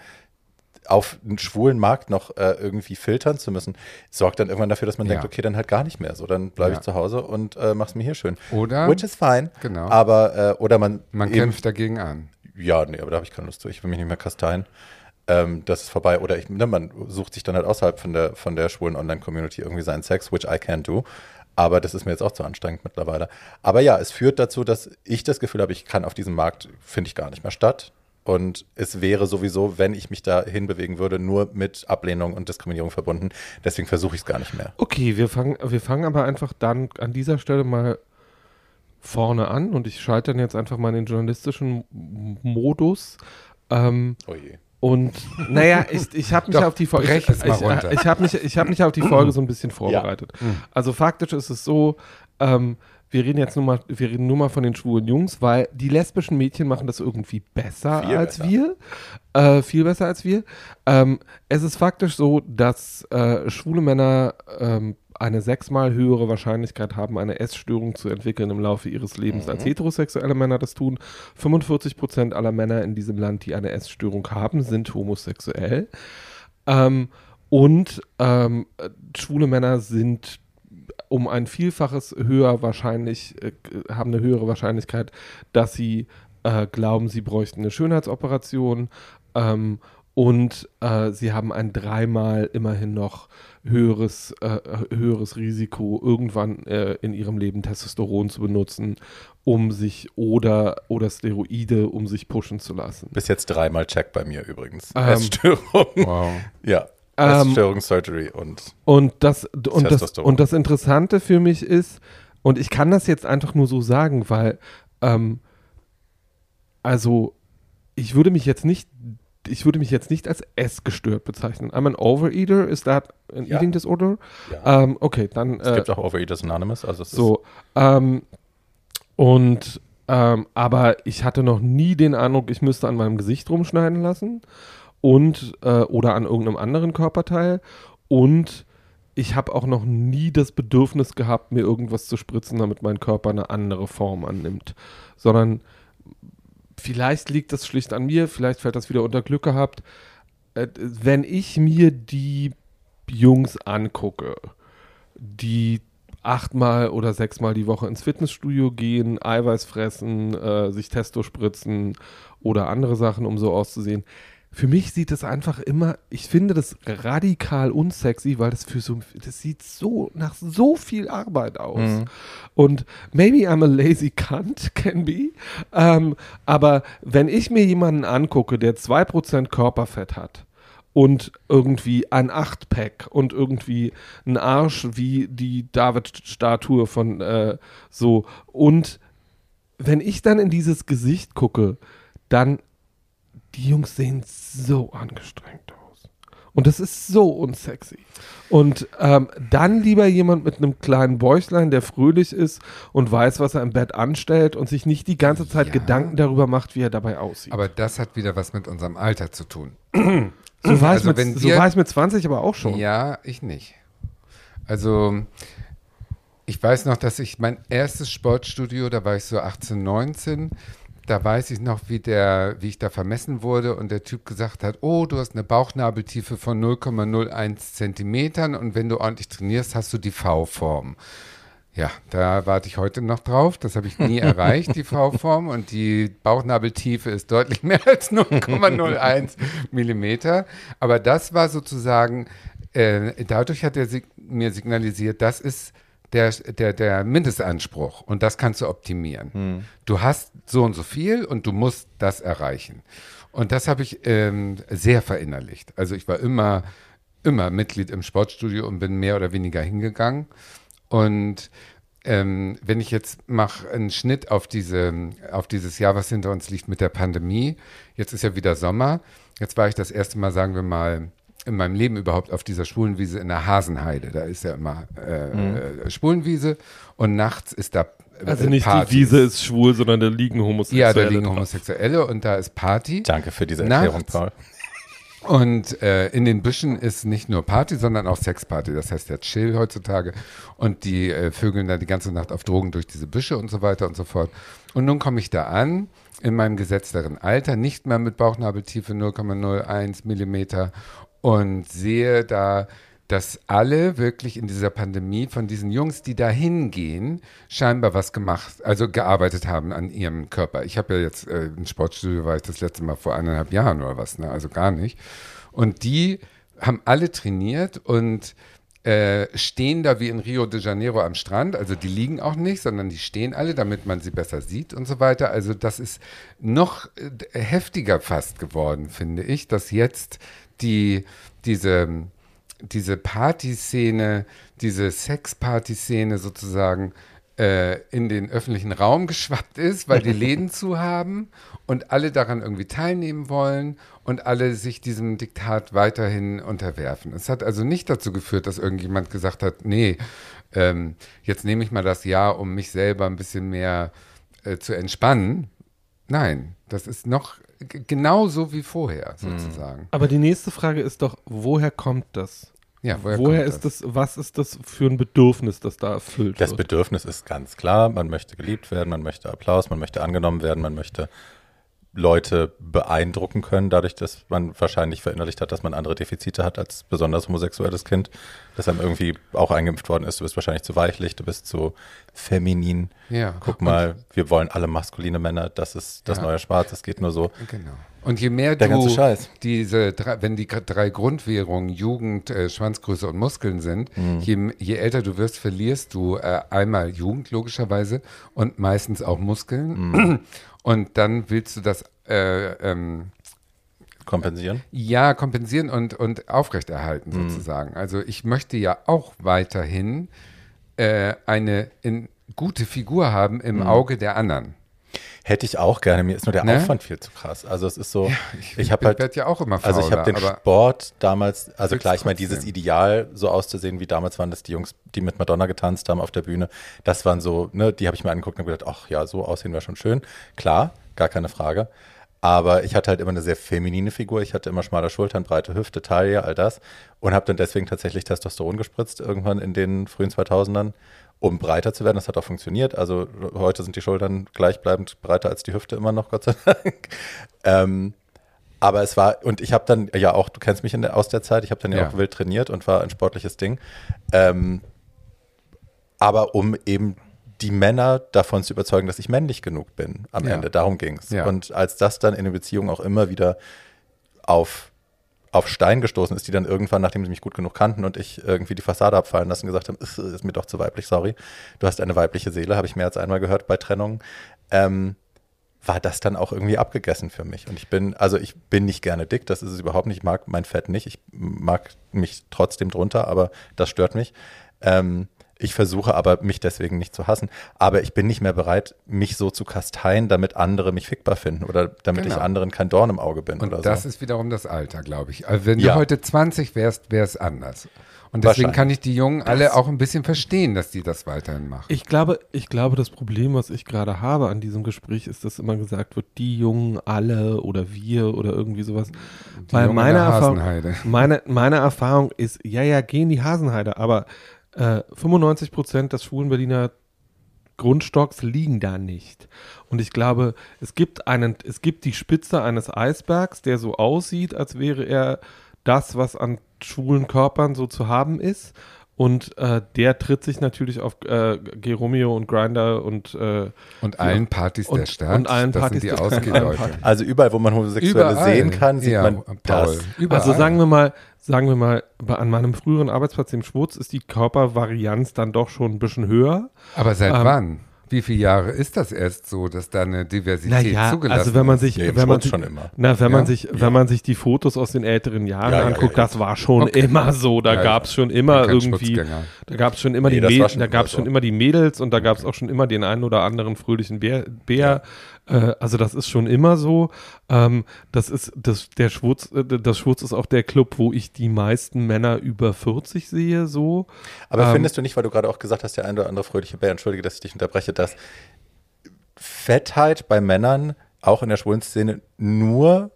auf einen schwulen Markt noch äh, irgendwie filtern zu müssen, sorgt dann irgendwann dafür, dass man Ja. denkt, okay, dann halt gar nicht mehr. So, dann bleibe Ja. ich zu Hause und äh, mach's mir hier schön. Oder Which is fine. Genau. Aber, äh, oder man. man eben- kämpft dagegen an. Ja, nee, aber da habe ich keine Lust zu. Ich will mich nicht mehr kasteien. Ähm, das ist vorbei. Oder ich, ne, man sucht sich dann halt außerhalb von der, von der schwulen Online-Community irgendwie seinen Sex, which I can do. Aber das ist mir jetzt auch zu anstrengend mittlerweile. Aber ja, es führt dazu, dass ich das Gefühl habe, ich kann auf diesem Markt, finde ich gar nicht mehr statt. Und es wäre sowieso, wenn ich mich da hinbewegen würde, nur mit Ablehnung und Diskriminierung verbunden. Deswegen versuche ich es gar nicht mehr. okay, wir fangen, wir fangen aber einfach dann an dieser Stelle mal vorne an und ich schalte dann jetzt einfach mal in den journalistischen Modus. Ähm, Oh je. und naja, ich, ich habe mich auf die Folge. Ich, ich, ich habe mich, ich hab mich auf die Folge so ein bisschen vorbereitet. Also faktisch ist es so, ähm, wir reden jetzt nur mal, wir reden nur mal von den schwulen Jungs, weil die lesbischen Mädchen machen das irgendwie besser Viel als besser. wir. Äh, viel besser als wir. Ähm, es ist faktisch so, dass äh, schwule Männer ähm, eine sechsmal höhere Wahrscheinlichkeit haben, eine Essstörung zu entwickeln im Laufe ihres Lebens, als heterosexuelle Männer das tun. 45 Prozent aller Männer in diesem Land, die eine Essstörung haben, sind homosexuell. Ähm, und ähm, äh, schwule Männer sind um ein Vielfaches höher wahrscheinlich, äh, haben eine höhere Wahrscheinlichkeit, dass sie äh, glauben, sie bräuchten eine Schönheitsoperation. Ähm, und äh, sie haben ein dreimal immerhin noch höheres, äh, höheres Risiko, irgendwann äh, in ihrem Leben Testosteron zu benutzen, um sich oder, oder Steroide, um sich pushen zu lassen. Bis jetzt dreimal Check bei mir übrigens. Ähm, Essstörung. Wow. Ja. Ähm, Essstörung, Surgery und Und das, und, das, und das Interessante für mich ist, und ich kann das jetzt einfach nur so sagen, weil, ähm, also, ich würde mich jetzt nicht, ich würde mich jetzt nicht als essgestört bezeichnen. I'm an overeater, is that an Ja. eating disorder? ja. Ähm, okay, dann, es äh, gibt auch Overeaters Anonymous, also es so, ähm, und, ähm, aber ich hatte noch nie den Eindruck, ich müsste an meinem Gesicht rumschneiden lassen und, äh, oder an irgendeinem anderen Körperteil und ich habe auch noch nie das Bedürfnis gehabt, mir irgendwas zu spritzen, damit mein Körper eine andere Form annimmt, sondern vielleicht liegt das schlicht an mir, vielleicht fällt das wieder unter Glück gehabt. Äh, wenn ich mir die Jungs angucke, die achtmal oder sechsmal die Woche ins Fitnessstudio gehen, Eiweiß fressen, äh, sich Testo spritzen oder andere Sachen, um so auszusehen. Für mich sieht es einfach immer, ich finde das radikal unsexy, weil das für so, das sieht so nach so viel Arbeit aus. Mhm. Und maybe I'm a lazy cunt, can be. Ähm, aber wenn ich mir jemanden angucke, der 2% Körperfett hat und irgendwie ein Achtpack und irgendwie ein Arsch wie die David-Statue von äh, so und wenn ich dann in dieses Gesicht gucke, dann die Jungs sehen so angestrengt aus. Und das ist so unsexy. Und ähm, dann lieber jemand mit einem kleinen Bäuchlein, der fröhlich ist und weiß, was er im Bett anstellt und sich nicht die ganze Zeit Ja. Gedanken darüber macht, wie er dabei aussieht. Aber das hat wieder was mit unserem Alter zu tun. so war, also wenn mit, so wir- war es mit 20 aber auch schon. Ja, ich nicht. Also, ich weiß noch, dass ich mein erstes Sportstudio, da war ich so 18, 19, da weiß ich noch, wie, der, wie ich da vermessen wurde und der Typ gesagt hat, oh, du hast eine Bauchnabeltiefe von 0,01 Zentimetern und wenn du ordentlich trainierst, hast du die V-Form. Ja, da warte ich heute noch drauf. Das habe ich nie erreicht, die V-Form. Und die Bauchnabeltiefe ist deutlich mehr als 0,01 Millimeter. Aber das war sozusagen, äh, dadurch hat er sig mir signalisiert, das ist der, der, der Mindestanspruch. Und das kannst du optimieren. Du hast so und so viel und du musst das erreichen. Und das habe ich ähm, sehr verinnerlicht. Also ich war immer, immer Mitglied im Sportstudio und bin mehr oder weniger hingegangen. Und ähm, wenn ich jetzt mache einen Schnitt auf, diese, auf dieses Jahr, was hinter uns liegt mit der Pandemie, jetzt ist ja wieder Sommer. Jetzt war ich das erste Mal, sagen wir mal, in meinem Leben überhaupt auf dieser Schwulenwiese in der Hasenheide. Da ist ja immer äh, äh, Schwulenwiese und nachts ist da äh, Also nicht Party. die Wiese ist schwul, sondern da liegen Homosexuelle. Ja, da liegen drauf. Homosexuelle und da ist Party. Danke für diese Nachts. Erklärung, Paul. Und äh, in den Büschen ist nicht nur Party, sondern auch Sexparty. Das heißt ja Chill heutzutage. Und die äh, vögeln da die ganze Nacht auf Drogen durch diese Büsche und so weiter und so fort. Und nun komme ich da an, in meinem gesetzteren Alter, nicht mehr mit Bauchnabeltiefe 0,01 Millimeter und sehe da, dass alle wirklich in dieser Pandemie von diesen Jungs, die da hingehen, scheinbar was gemacht, also gearbeitet haben an ihrem Körper. Ich habe ja jetzt äh, im Sportstudio war ich das letzte Mal vor eineinhalb Jahren oder was, ne? also gar nicht. Und die haben alle trainiert und äh, stehen da wie in Rio de Janeiro am Strand. Also die liegen auch nicht, sondern die stehen alle, damit man sie besser sieht und so weiter. Also das ist noch äh, heftiger fast geworden, finde ich, dass jetzt die, diese, diese Partyszene, diese Sexparty-Szene sozusagen äh, in den öffentlichen Raum geschwappt ist, weil die Läden zu haben und alle daran irgendwie teilnehmen wollen und alle sich diesem Diktat weiterhin unterwerfen. Es hat also nicht dazu geführt, dass irgendjemand gesagt hat, nee, ähm, jetzt nehme ich mal das Jahr, um mich selber ein bisschen mehr äh, zu entspannen. Nein, das ist noch genauso wie vorher sozusagen. Aber die nächste Frage ist doch, woher kommt das? Ja, woher, Woher, kommt ist das? was ist das für ein Bedürfnis, das da erfüllt Das wird? Bedürfnis ist ganz klar, man möchte geliebt werden, man möchte Applaus, man möchte angenommen werden, man möchte Leute beeindrucken können, dadurch, dass man wahrscheinlich verinnerlicht hat, dass man andere Defizite hat als besonders homosexuelles Kind, das einem irgendwie auch eingeimpft worden ist. Du bist wahrscheinlich zu weichlich, du bist zu feminin. Ja. Guck mal, wir wollen alle maskuline Männer, das ist das Ja. neue Schwarz, es geht nur so. Genau. Und je mehr Der du diese drei, wenn die drei Grundwährungen Jugend, äh, Schwanzgröße und Muskeln sind, Mhm. je, je älter du wirst, verlierst du äh, einmal Jugend logischerweise und meistens auch Muskeln. Mhm. Und dann willst du das äh, ähm, Kompensieren. ja kompensieren und, und aufrechterhalten Mhm. sozusagen. Also ich möchte ja auch weiterhin äh, eine in, gute Figur haben im Mhm. Auge der anderen. Hätte ich auch gerne, mir ist nur der Ne? Aufwand viel zu krass. Also es ist so, ich ich habe halt werd ja auch immer Also ich habe fauler, den Sport damals, also Willst klar, ich meine, trotzdem. dieses Ideal, so auszusehen wie damals waren das die Jungs, die mit Madonna getanzt haben auf der Bühne, das waren so, ne, die habe ich mir angeguckt und gedacht, ach ja, so aussehen wäre schon schön. Klar, gar keine Frage. Aber ich hatte halt immer eine sehr feminine Figur. Ich hatte immer schmale Schultern, breite Hüfte, Taille, all das. Und habe dann deswegen tatsächlich Testosteron gespritzt, irgendwann in den frühen 2000ern, um breiter zu werden. Das hat auch funktioniert. Also heute sind die Schultern gleichbleibend breiter als die Hüfte immer noch, Gott sei Dank. ähm, aber es war, und ich habe dann ja auch, du kennst mich in der, aus der Zeit, ich habe dann ja. Ja. auch wild trainiert und war ein sportliches Ding. Ähm, aber um eben die Männer davon zu überzeugen, dass ich männlich genug bin am Ja. Ende. Darum ging es. Ja. Und als das dann in der Beziehung auch immer wieder auf, auf Stein gestoßen ist, die dann irgendwann, nachdem sie mich gut genug kannten und ich irgendwie die Fassade abfallen lassen, gesagt haben, ist, mir doch zu weiblich, sorry. Du hast eine weibliche Seele, habe ich mehr als einmal gehört bei Trennungen. Ähm, war das dann auch irgendwie abgegessen für mich. Und ich bin, also ich bin nicht gerne dick, das ist es überhaupt nicht. Ich mag mein Fett nicht. Ich mag mich trotzdem drunter, aber das stört mich. Ähm, ich versuche aber, mich deswegen nicht zu hassen. Aber ich bin nicht mehr bereit, mich so zu kasteien, damit andere mich fickbar finden oder damit Genau. ich anderen kein Dorn im Auge bin Und oder das so. ist wiederum das Alter, glaube ich. Also wenn Ja. du heute 20 wärst, wäre es anders. Und deswegen kann ich die Jungen alle auch ein bisschen verstehen, dass die das weiterhin machen. Ich glaube, ich glaube, das Problem, was ich gerade habe an diesem Gespräch, ist, dass immer gesagt wird, die Jungen alle oder wir oder irgendwie sowas. Die Weil Jungen meine Erfahrung, Hasenheide. meine, meine Erfahrung ist, ja, ja, gehen die Hasenheide, aber äh, 95 Prozent des schwulen Berliner Grundstocks liegen da nicht. Und ich glaube, es gibt einen, es gibt die Spitze eines Eisbergs, der so aussieht, als wäre er das, was an schwulen Körpern so zu haben ist. Und äh, der tritt sich natürlich auf äh, Geromeo und Grinder und äh, Und allen Partys der und- Stadt. und allen das Partys sind die der- Ausgehleute. Partys. Also überall, wo man Homosexuelle Überall. sehen kann, sieht ja, man Paul. das. Überall. Also sagen wir mal, sagen wir mal, an meinem früheren Arbeitsplatz im Schwurz ist die Körpervarianz dann doch schon ein bisschen höher. Aber seit ähm, wann? Wie viele Jahre ist das erst so, dass da eine Diversität Naja, zugelassen also wenn man ist? sich, Ja, im wenn man sich, schon immer. na, wenn Ja? man sich, wenn man sich die Fotos aus den älteren Jahren Ja, ja, anguckt, ja, ja. das war schon Okay. immer so. Da Ja, ja. gab's schon immer irgendwie, da gab's schon immer Nee, die, Mäd schon da immer gab's so. schon immer die Mädels und da gab's auch schon immer den einen oder anderen fröhlichen Bär. Bär. Äh, also das ist schon immer so. Ähm, das ist das der Schwurz, äh, das Schwurz ist auch der Club, wo ich die meisten Männer über 40 sehe. So. Aber Ähm, findest du nicht, weil du gerade auch gesagt hast, der eine oder andere fröhliche Bär, entschuldige, dass ich dich unterbreche, dass Fettheit bei Männern auch in der schwulen Szene nur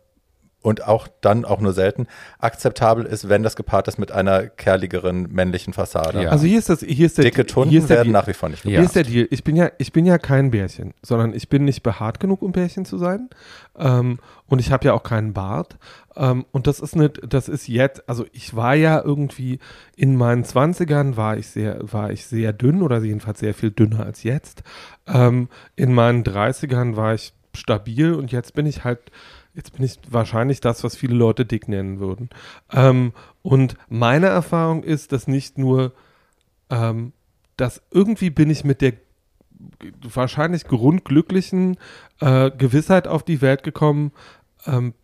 und auch dann auch nur selten akzeptabel ist, wenn das gepaart ist mit einer kerligeren männlichen Fassade. Ja. Also hier ist das, hier ist der Dicke hier Tunden ist der werden Deal. nach wie vor nicht Ja. Hier ist der Deal. Ich bin ja, ich bin ja kein Bärchen, sondern ich bin nicht behaart genug, um Bärchen zu sein. Ähm, und ich habe ja auch keinen Bart. Ähm, und das ist nicht, das ist jetzt, also ich war ja irgendwie in meinen Zwanzigern war ich sehr, war ich sehr dünn oder jedenfalls sehr viel dünner als jetzt. Ähm, in meinen Dreißigern war ich stabil und jetzt bin ich halt, jetzt bin ich wahrscheinlich das, was viele Leute dick nennen würden. Ähm, und meine Erfahrung ist, dass nicht nur ähm, dass irgendwie bin ich mit der wahrscheinlich grundglücklichen äh, Gewissheit auf die Welt gekommen, ähm,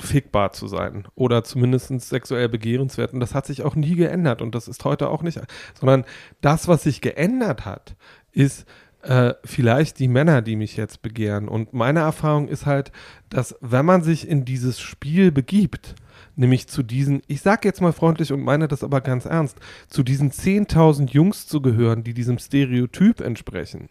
fickbar zu sein oder zumindest sexuell begehrenswert. Und das hat sich auch nie geändert und das ist heute auch nicht, sondern das, was sich geändert hat, ist äh, vielleicht die Männer, die mich jetzt begehren. Und meine Erfahrung ist halt, dass wenn man sich in dieses Spiel begibt, nämlich zu diesen, ich sage jetzt mal freundlich und meine das aber ganz ernst, zu diesen 10.000 Jungs zu gehören, die diesem Stereotyp entsprechen,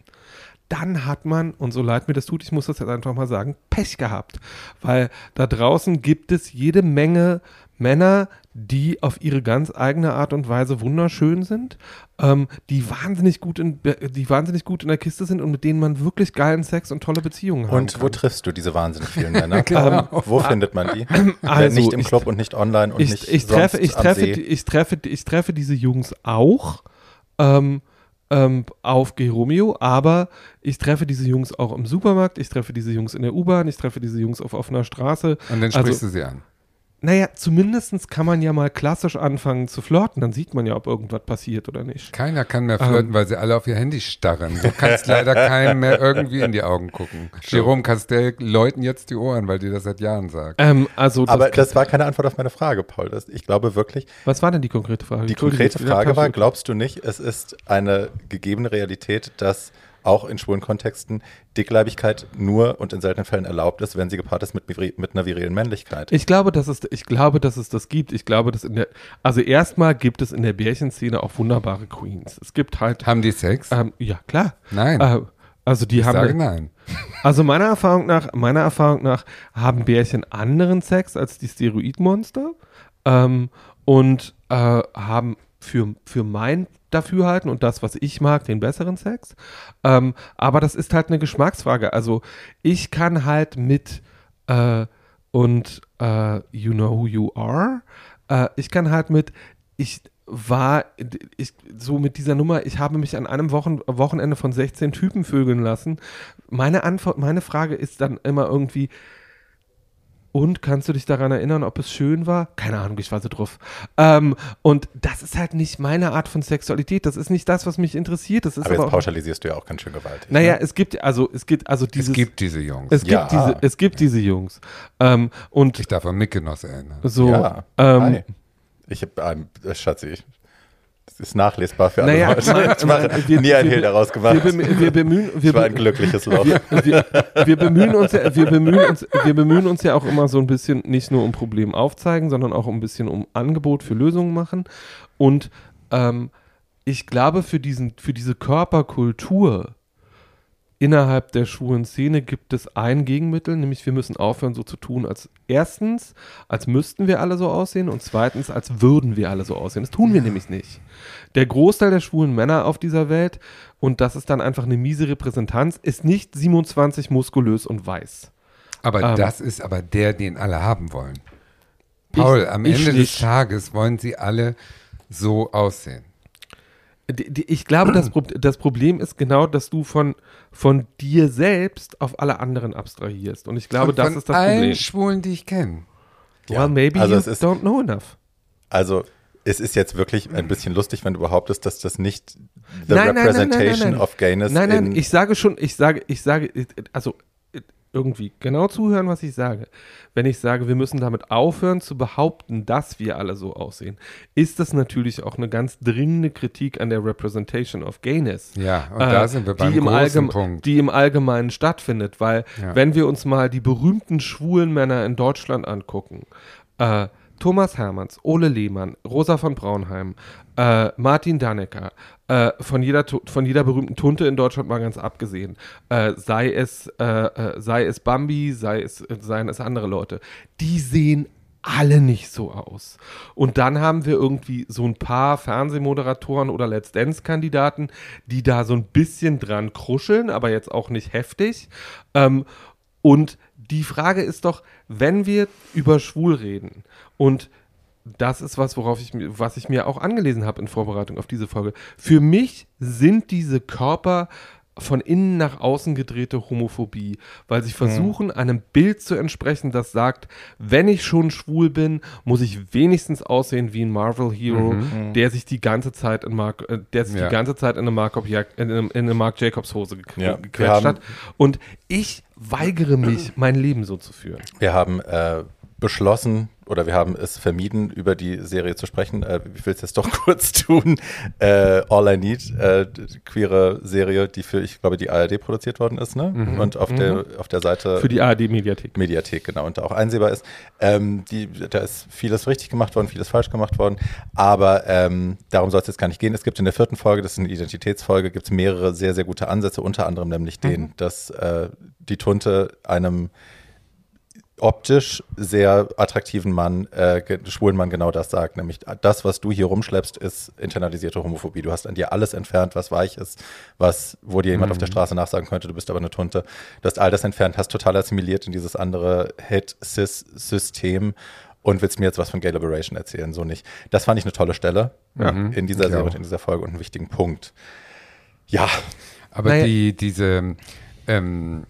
dann hat man, und so leid mir das tut, ich muss das jetzt einfach mal sagen, Pech gehabt. Weil da draußen gibt es jede Menge Männer, die auf ihre ganz eigene Art und Weise wunderschön sind, ähm, die wahnsinnig gut in die wahnsinnig gut in der Kiste sind und mit denen man wirklich geilen Sex und tolle Beziehungen hat. Und wo triffst du diese wahnsinnig vielen Männer? ähm, wo findet man die? Also, nicht im Club ich, und nicht online und ich, nicht ich treffe, ich treffe, ich treffe, ich treffe diese Jungs auch. Ähm, ähm, auf Geromeo, aber ich treffe diese Jungs auch im Supermarkt, ich treffe diese Jungs in der U-Bahn, ich treffe diese Jungs auf offener Straße. Und dann sprichst also, du sie an. Naja, zumindest kann man ja mal klassisch anfangen zu flirten. Dann sieht man ja, ob irgendwas passiert oder nicht. Keiner kann mehr flirten, ähm, weil sie alle auf ihr Handy starren. Du kannst leider keinem mehr irgendwie in die Augen gucken. Jerome Castell läuten jetzt die Ohren, weil dir das seit Jahren sagt. Ähm, also das Aber das war keine Antwort auf meine Frage, Paul. Das, ich glaube wirklich. Was war denn die konkrete Frage? Die konkrete Frage war, glaubst du nicht, es ist eine gegebene Realität, dass auch in schwulen Kontexten Dickleibigkeit nur und in seltenen Fällen erlaubt ist, wenn sie gepaart ist mit, mit einer virilen Männlichkeit. Ich glaube, dass es, ich glaube, dass es das gibt. Ich glaube, dass in der, also erstmal gibt es in der Bärchenszene auch wunderbare Queens. Es gibt halt. Haben die Sex? Ähm, ja, klar. Nein. Äh, also die ich haben. Sage nein. Also meiner Erfahrung nach, meiner Erfahrung nach haben Bärchen anderen Sex als die Steroidmonster ähm, und äh, haben für, für mein Dafürhalten und das, was ich mag, den besseren Sex. Ähm, aber das ist halt eine Geschmacksfrage. Also ich kann halt mit äh, und äh, You Know Who You Are, äh, ich kann halt mit, ich war ich, so mit dieser Nummer, ich habe mich an einem Wochen, Wochenende von 16 Typen vögeln lassen. Meine Antwort, meine Frage ist dann immer irgendwie, und kannst du dich daran erinnern, ob es schön war? Keine Ahnung, ich war so drauf. Ähm, und das ist halt nicht meine Art von Sexualität. Das ist nicht das, was mich interessiert. Das ist aber jetzt aber pauschalisierst du ja auch ganz schön gewaltig. Naja, ne? es gibt also es gibt also dieses. Es gibt diese Jungs. Es gibt ja. diese, es gibt diese Jungs. Ähm, und ich darf an Mitgenoss erinnern. So. Ja. Ähm, ich habe, ähm, Schatzi, das ist nachlesbar für alle naja, Leute. Ich mache wir, nie ein Hehl daraus gemacht. Wir, bemühen, wir bemühen, wir ich war ein glückliches Loch. Wir, wir, wir, bemühen uns ja, wir, bemühen uns, wir bemühen uns ja auch immer so ein bisschen, nicht nur um Problem aufzeigen, sondern auch ein bisschen um Angebot für Lösungen machen. Und ähm, ich glaube, für, diesen, für diese Körperkultur innerhalb der schwulen Szene gibt es ein Gegenmittel, nämlich wir müssen aufhören, so zu tun, als erstens, als müssten wir alle so aussehen und zweitens, als würden wir alle so aussehen. Das tun wir nämlich nicht. Der Großteil der schwulen Männer auf dieser Welt, und das ist dann einfach eine miese Repräsentanz, ist nicht 27 muskulös und weiß. Aber ähm, das ist aber der, den alle haben wollen. Paul, ich, am Ende des Tages wollen sie alle so aussehen ich glaube, das, das, Problem ist genau, dass du von, von dir selbst auf alle anderen abstrahierst. Und ich glaube, Und das ist das allen Problem. Schwulen, die ich kenne. Well, ja, maybe also you ist, don't know enough. Also, es ist jetzt wirklich ein bisschen lustig, wenn du behauptest, dass das nicht the nein, representation nein, nein, of gayness Nein, nein, ich sage schon, ich sage, ich sage, also irgendwie genau zuhören, was ich sage. Wenn ich sage, wir müssen damit aufhören zu behaupten, dass wir alle so aussehen, ist das natürlich auch eine ganz dringende Kritik an der Representation of Gayness. Ja, und äh, da sind wir beim die großen Punkt. Die im Allgemeinen stattfindet, weil ja. wenn wir uns mal die berühmten schwulen Männer in Deutschland angucken, äh, Thomas Hermanns, Ole Lehmann, Rosa von Braunheim, äh, Martin Dannecker, äh, von, jeder, von jeder berühmten Tunte in Deutschland mal ganz abgesehen, äh, sei, es, äh, äh, sei es Bambi, sei es, seien es andere Leute, die sehen alle nicht so aus. Und dann haben wir irgendwie so ein paar Fernsehmoderatoren oder Let's Dance-Kandidaten, die da so ein bisschen dran kruscheln, aber jetzt auch nicht heftig. Ähm, und die Frage ist doch, wenn wir über schwul reden und das ist was, worauf ich, was ich mir auch angelesen habe in Vorbereitung auf diese Folge. Für mich sind diese Körper von innen nach außen gedrehte Homophobie, weil sie versuchen, mhm. einem Bild zu entsprechen, das sagt, wenn ich schon schwul bin, muss ich wenigstens aussehen wie ein Marvel Hero, mhm. mhm. der sich die ganze Zeit in Mark, äh, der sich ja. die ganze Zeit in eine Mark, in in eine Mark Jacobs Hose ge ja. gequetscht hat. Und ich weigere mich, mein Leben so zu führen. Wir haben äh, beschlossen oder wir haben es vermieden, über die Serie zu sprechen. Äh, ich will es jetzt doch kurz tun. Äh, All I Need, äh, queere Serie, die für, ich glaube, die ARD produziert worden ist, ne? Mhm. Und auf, mhm. der, auf der Seite. Für die ARD-Mediathek. Mediathek, genau, und da auch einsehbar ist. Ähm, die, da ist vieles richtig gemacht worden, vieles falsch gemacht worden. Aber ähm, darum soll es jetzt gar nicht gehen. Es gibt in der vierten Folge, das ist eine Identitätsfolge, gibt es mehrere sehr, sehr gute Ansätze, unter anderem nämlich mhm. den, dass äh, die Tunte einem optisch sehr attraktiven Mann, äh, schwulen Mann genau das sagt, nämlich das, was du hier rumschleppst, ist internalisierte Homophobie. Du hast an dir alles entfernt, was weich ist, was, wo dir jemand mhm. auf der mhm. Straße nachsagen könnte, du bist aber eine Tunte. Du hast all das entfernt, hast total assimiliert in dieses andere Hate-Cis-System und willst mir jetzt was von Gay Liberation erzählen, so nicht. Das fand ich eine tolle Stelle ja. in dieser Serie und in dieser Folge und einen wichtigen Punkt. Ja. Aber naja. die, diese, ähm,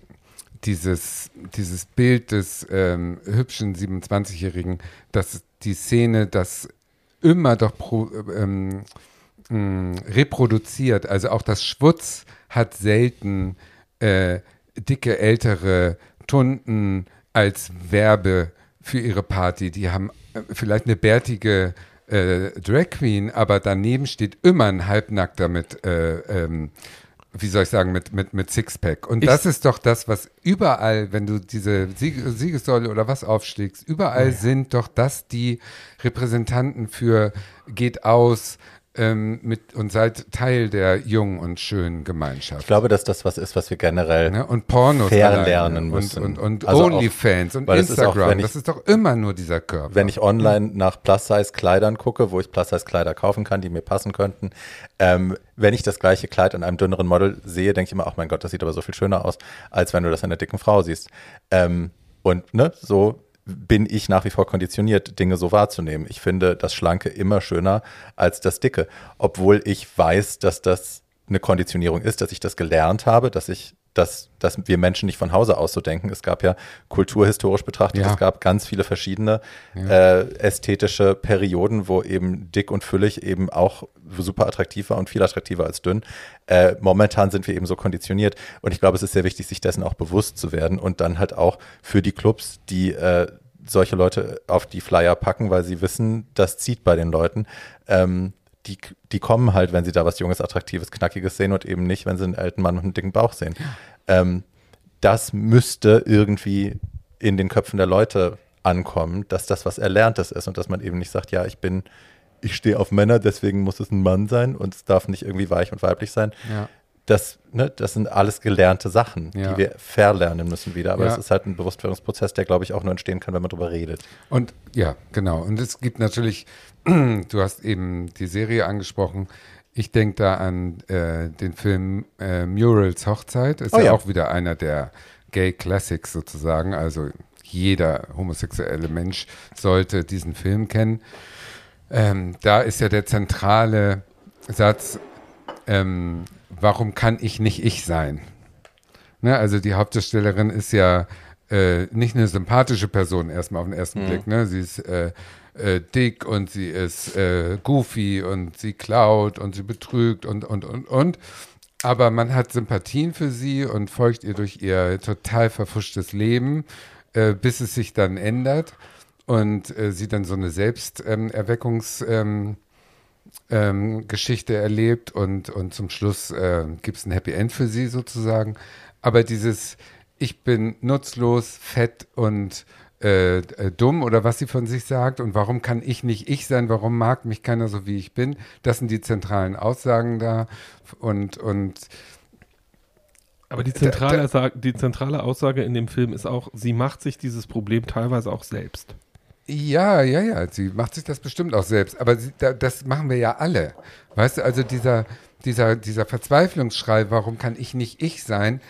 dieses, dieses Bild des ähm, hübschen 27-Jährigen, dass die Szene das immer doch pro, ähm, mh, mm, reproduziert. Also auch das Schwutz hat selten äh, dicke, ältere Tunden als Werbe für ihre Party. Die haben äh, vielleicht eine bärtige äh, Drag Queen, aber daneben steht immer ein Halbnackter mit äh, ähm, wie soll ich sagen, mit, mit, mit Sixpack. Und ich das ist doch das, was überall, wenn du diese Sieg Siegessäule oder was aufschlägst, überall ja. sind doch das die Repräsentanten für geht aus, ähm, mit und seid Teil der jungen und schönen Gemeinschaft. Ich glaube, dass das was ist, was wir generell ne? und Pornos lernen müssen. Und, und, und also Onlyfans und Instagram. Ist auch, ich, das ist doch immer nur dieser Körper. Wenn ich online nach Plus-Size-Kleidern gucke, wo ich Plus-Size-Kleider kaufen kann, die mir passen könnten, ähm, wenn ich das gleiche Kleid an einem dünneren Model sehe, denke ich immer, ach mein Gott, das sieht aber so viel schöner aus, als wenn du das an einer dicken Frau siehst. Ähm, und ne, so bin ich nach wie vor konditioniert, Dinge so wahrzunehmen. Ich finde das Schlanke immer schöner als das Dicke, obwohl ich weiß, dass das eine Konditionierung ist, dass ich das gelernt habe, dass ich dass, dass wir Menschen nicht von Hause aus so denken. Es gab ja kulturhistorisch betrachtet, ja. es gab ganz viele verschiedene ja. äh, ästhetische Perioden, wo eben dick und füllig eben auch super attraktiv war und viel attraktiver als dünn. Äh, momentan sind wir eben so konditioniert und ich glaube, es ist sehr wichtig, sich dessen auch bewusst zu werden und dann halt auch für die Clubs, die äh, solche Leute auf die Flyer packen, weil sie wissen, das zieht bei den Leuten. Ähm, die, die kommen halt, wenn sie da was Junges, Attraktives, Knackiges sehen und eben nicht, wenn sie einen alten Mann mit einem dicken Bauch sehen. Ähm, das müsste irgendwie in den Köpfen der Leute ankommen, dass das was Erlerntes ist und dass man eben nicht sagt, ja, ich bin, ich stehe auf Männer, deswegen muss es ein Mann sein und es darf nicht irgendwie weich und weiblich sein. Ja. Das, ne, das sind alles gelernte Sachen, ja. die wir verlernen müssen wieder. Aber es ja. ist halt ein Bewusstwerdungsprozess, der, glaube ich, auch nur entstehen kann, wenn man darüber redet. Und ja, genau. Und es gibt natürlich du hast eben die Serie angesprochen. Ich denke da an äh, den Film äh, Murals Hochzeit. Ist oh, ja, ja auch wieder einer der Gay Classics sozusagen. Also jeder homosexuelle Mensch sollte diesen Film kennen. Ähm, da ist ja der zentrale Satz, ähm, warum kann ich nicht ich sein? Ne, also die Hauptdarstellerin ist ja äh, nicht eine sympathische Person erstmal auf den ersten mhm. Blick. Ne? Sie ist äh, äh, dick und sie ist äh, goofy und sie klaut und sie betrügt und, und, und, und. Aber man hat Sympathien für sie und folgt ihr durch ihr total verfuschtes Leben, äh, bis es sich dann ändert und äh, sie dann so eine Selbsterweckungsgeschichte ähm, ähm, Geschichte erlebt und, und zum Schluss äh, gibt es ein Happy End für sie sozusagen. Aber dieses Ich bin nutzlos, fett und äh, äh, dumm oder was sie von sich sagt und warum kann ich nicht ich sein, warum mag mich keiner so, wie ich bin. Das sind die zentralen Aussagen da und, und aber die zentrale, da, da, die zentrale Aussage in dem Film ist auch, sie macht sich dieses Problem teilweise auch selbst. Ja, ja, ja, sie macht sich das bestimmt auch selbst. Aber sie, da, das machen wir ja alle. Weißt du, also dieser, dieser, dieser Verzweiflungsschrei, warum kann ich nicht ich sein,